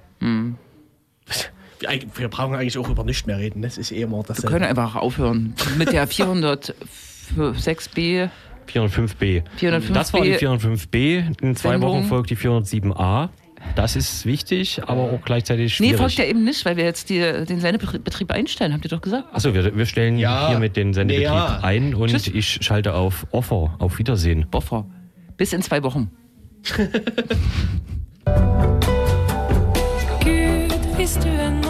Wir, eig- wir brauchen eigentlich auch über nichts mehr reden. Das ist eh immer das. Wir können einfach aufhören mit der 406b. 405b. 405b. Das war die 405b. In zwei Sendung. Wochen folgt die 407a. Das ist wichtig, aber auch gleichzeitig Nee, schwierig. folgt ja eben nicht, weil wir jetzt die, den Sendebetrieb einstellen, habt ihr doch gesagt. Achso, wir, wir stellen Ja. hiermit den Sendebetrieb Nee, ja. ein und Tschüss. ich schalte auf Offer. Auf Wiedersehen. Boffer. Bis in zwei Wochen. Gud, visst du ennå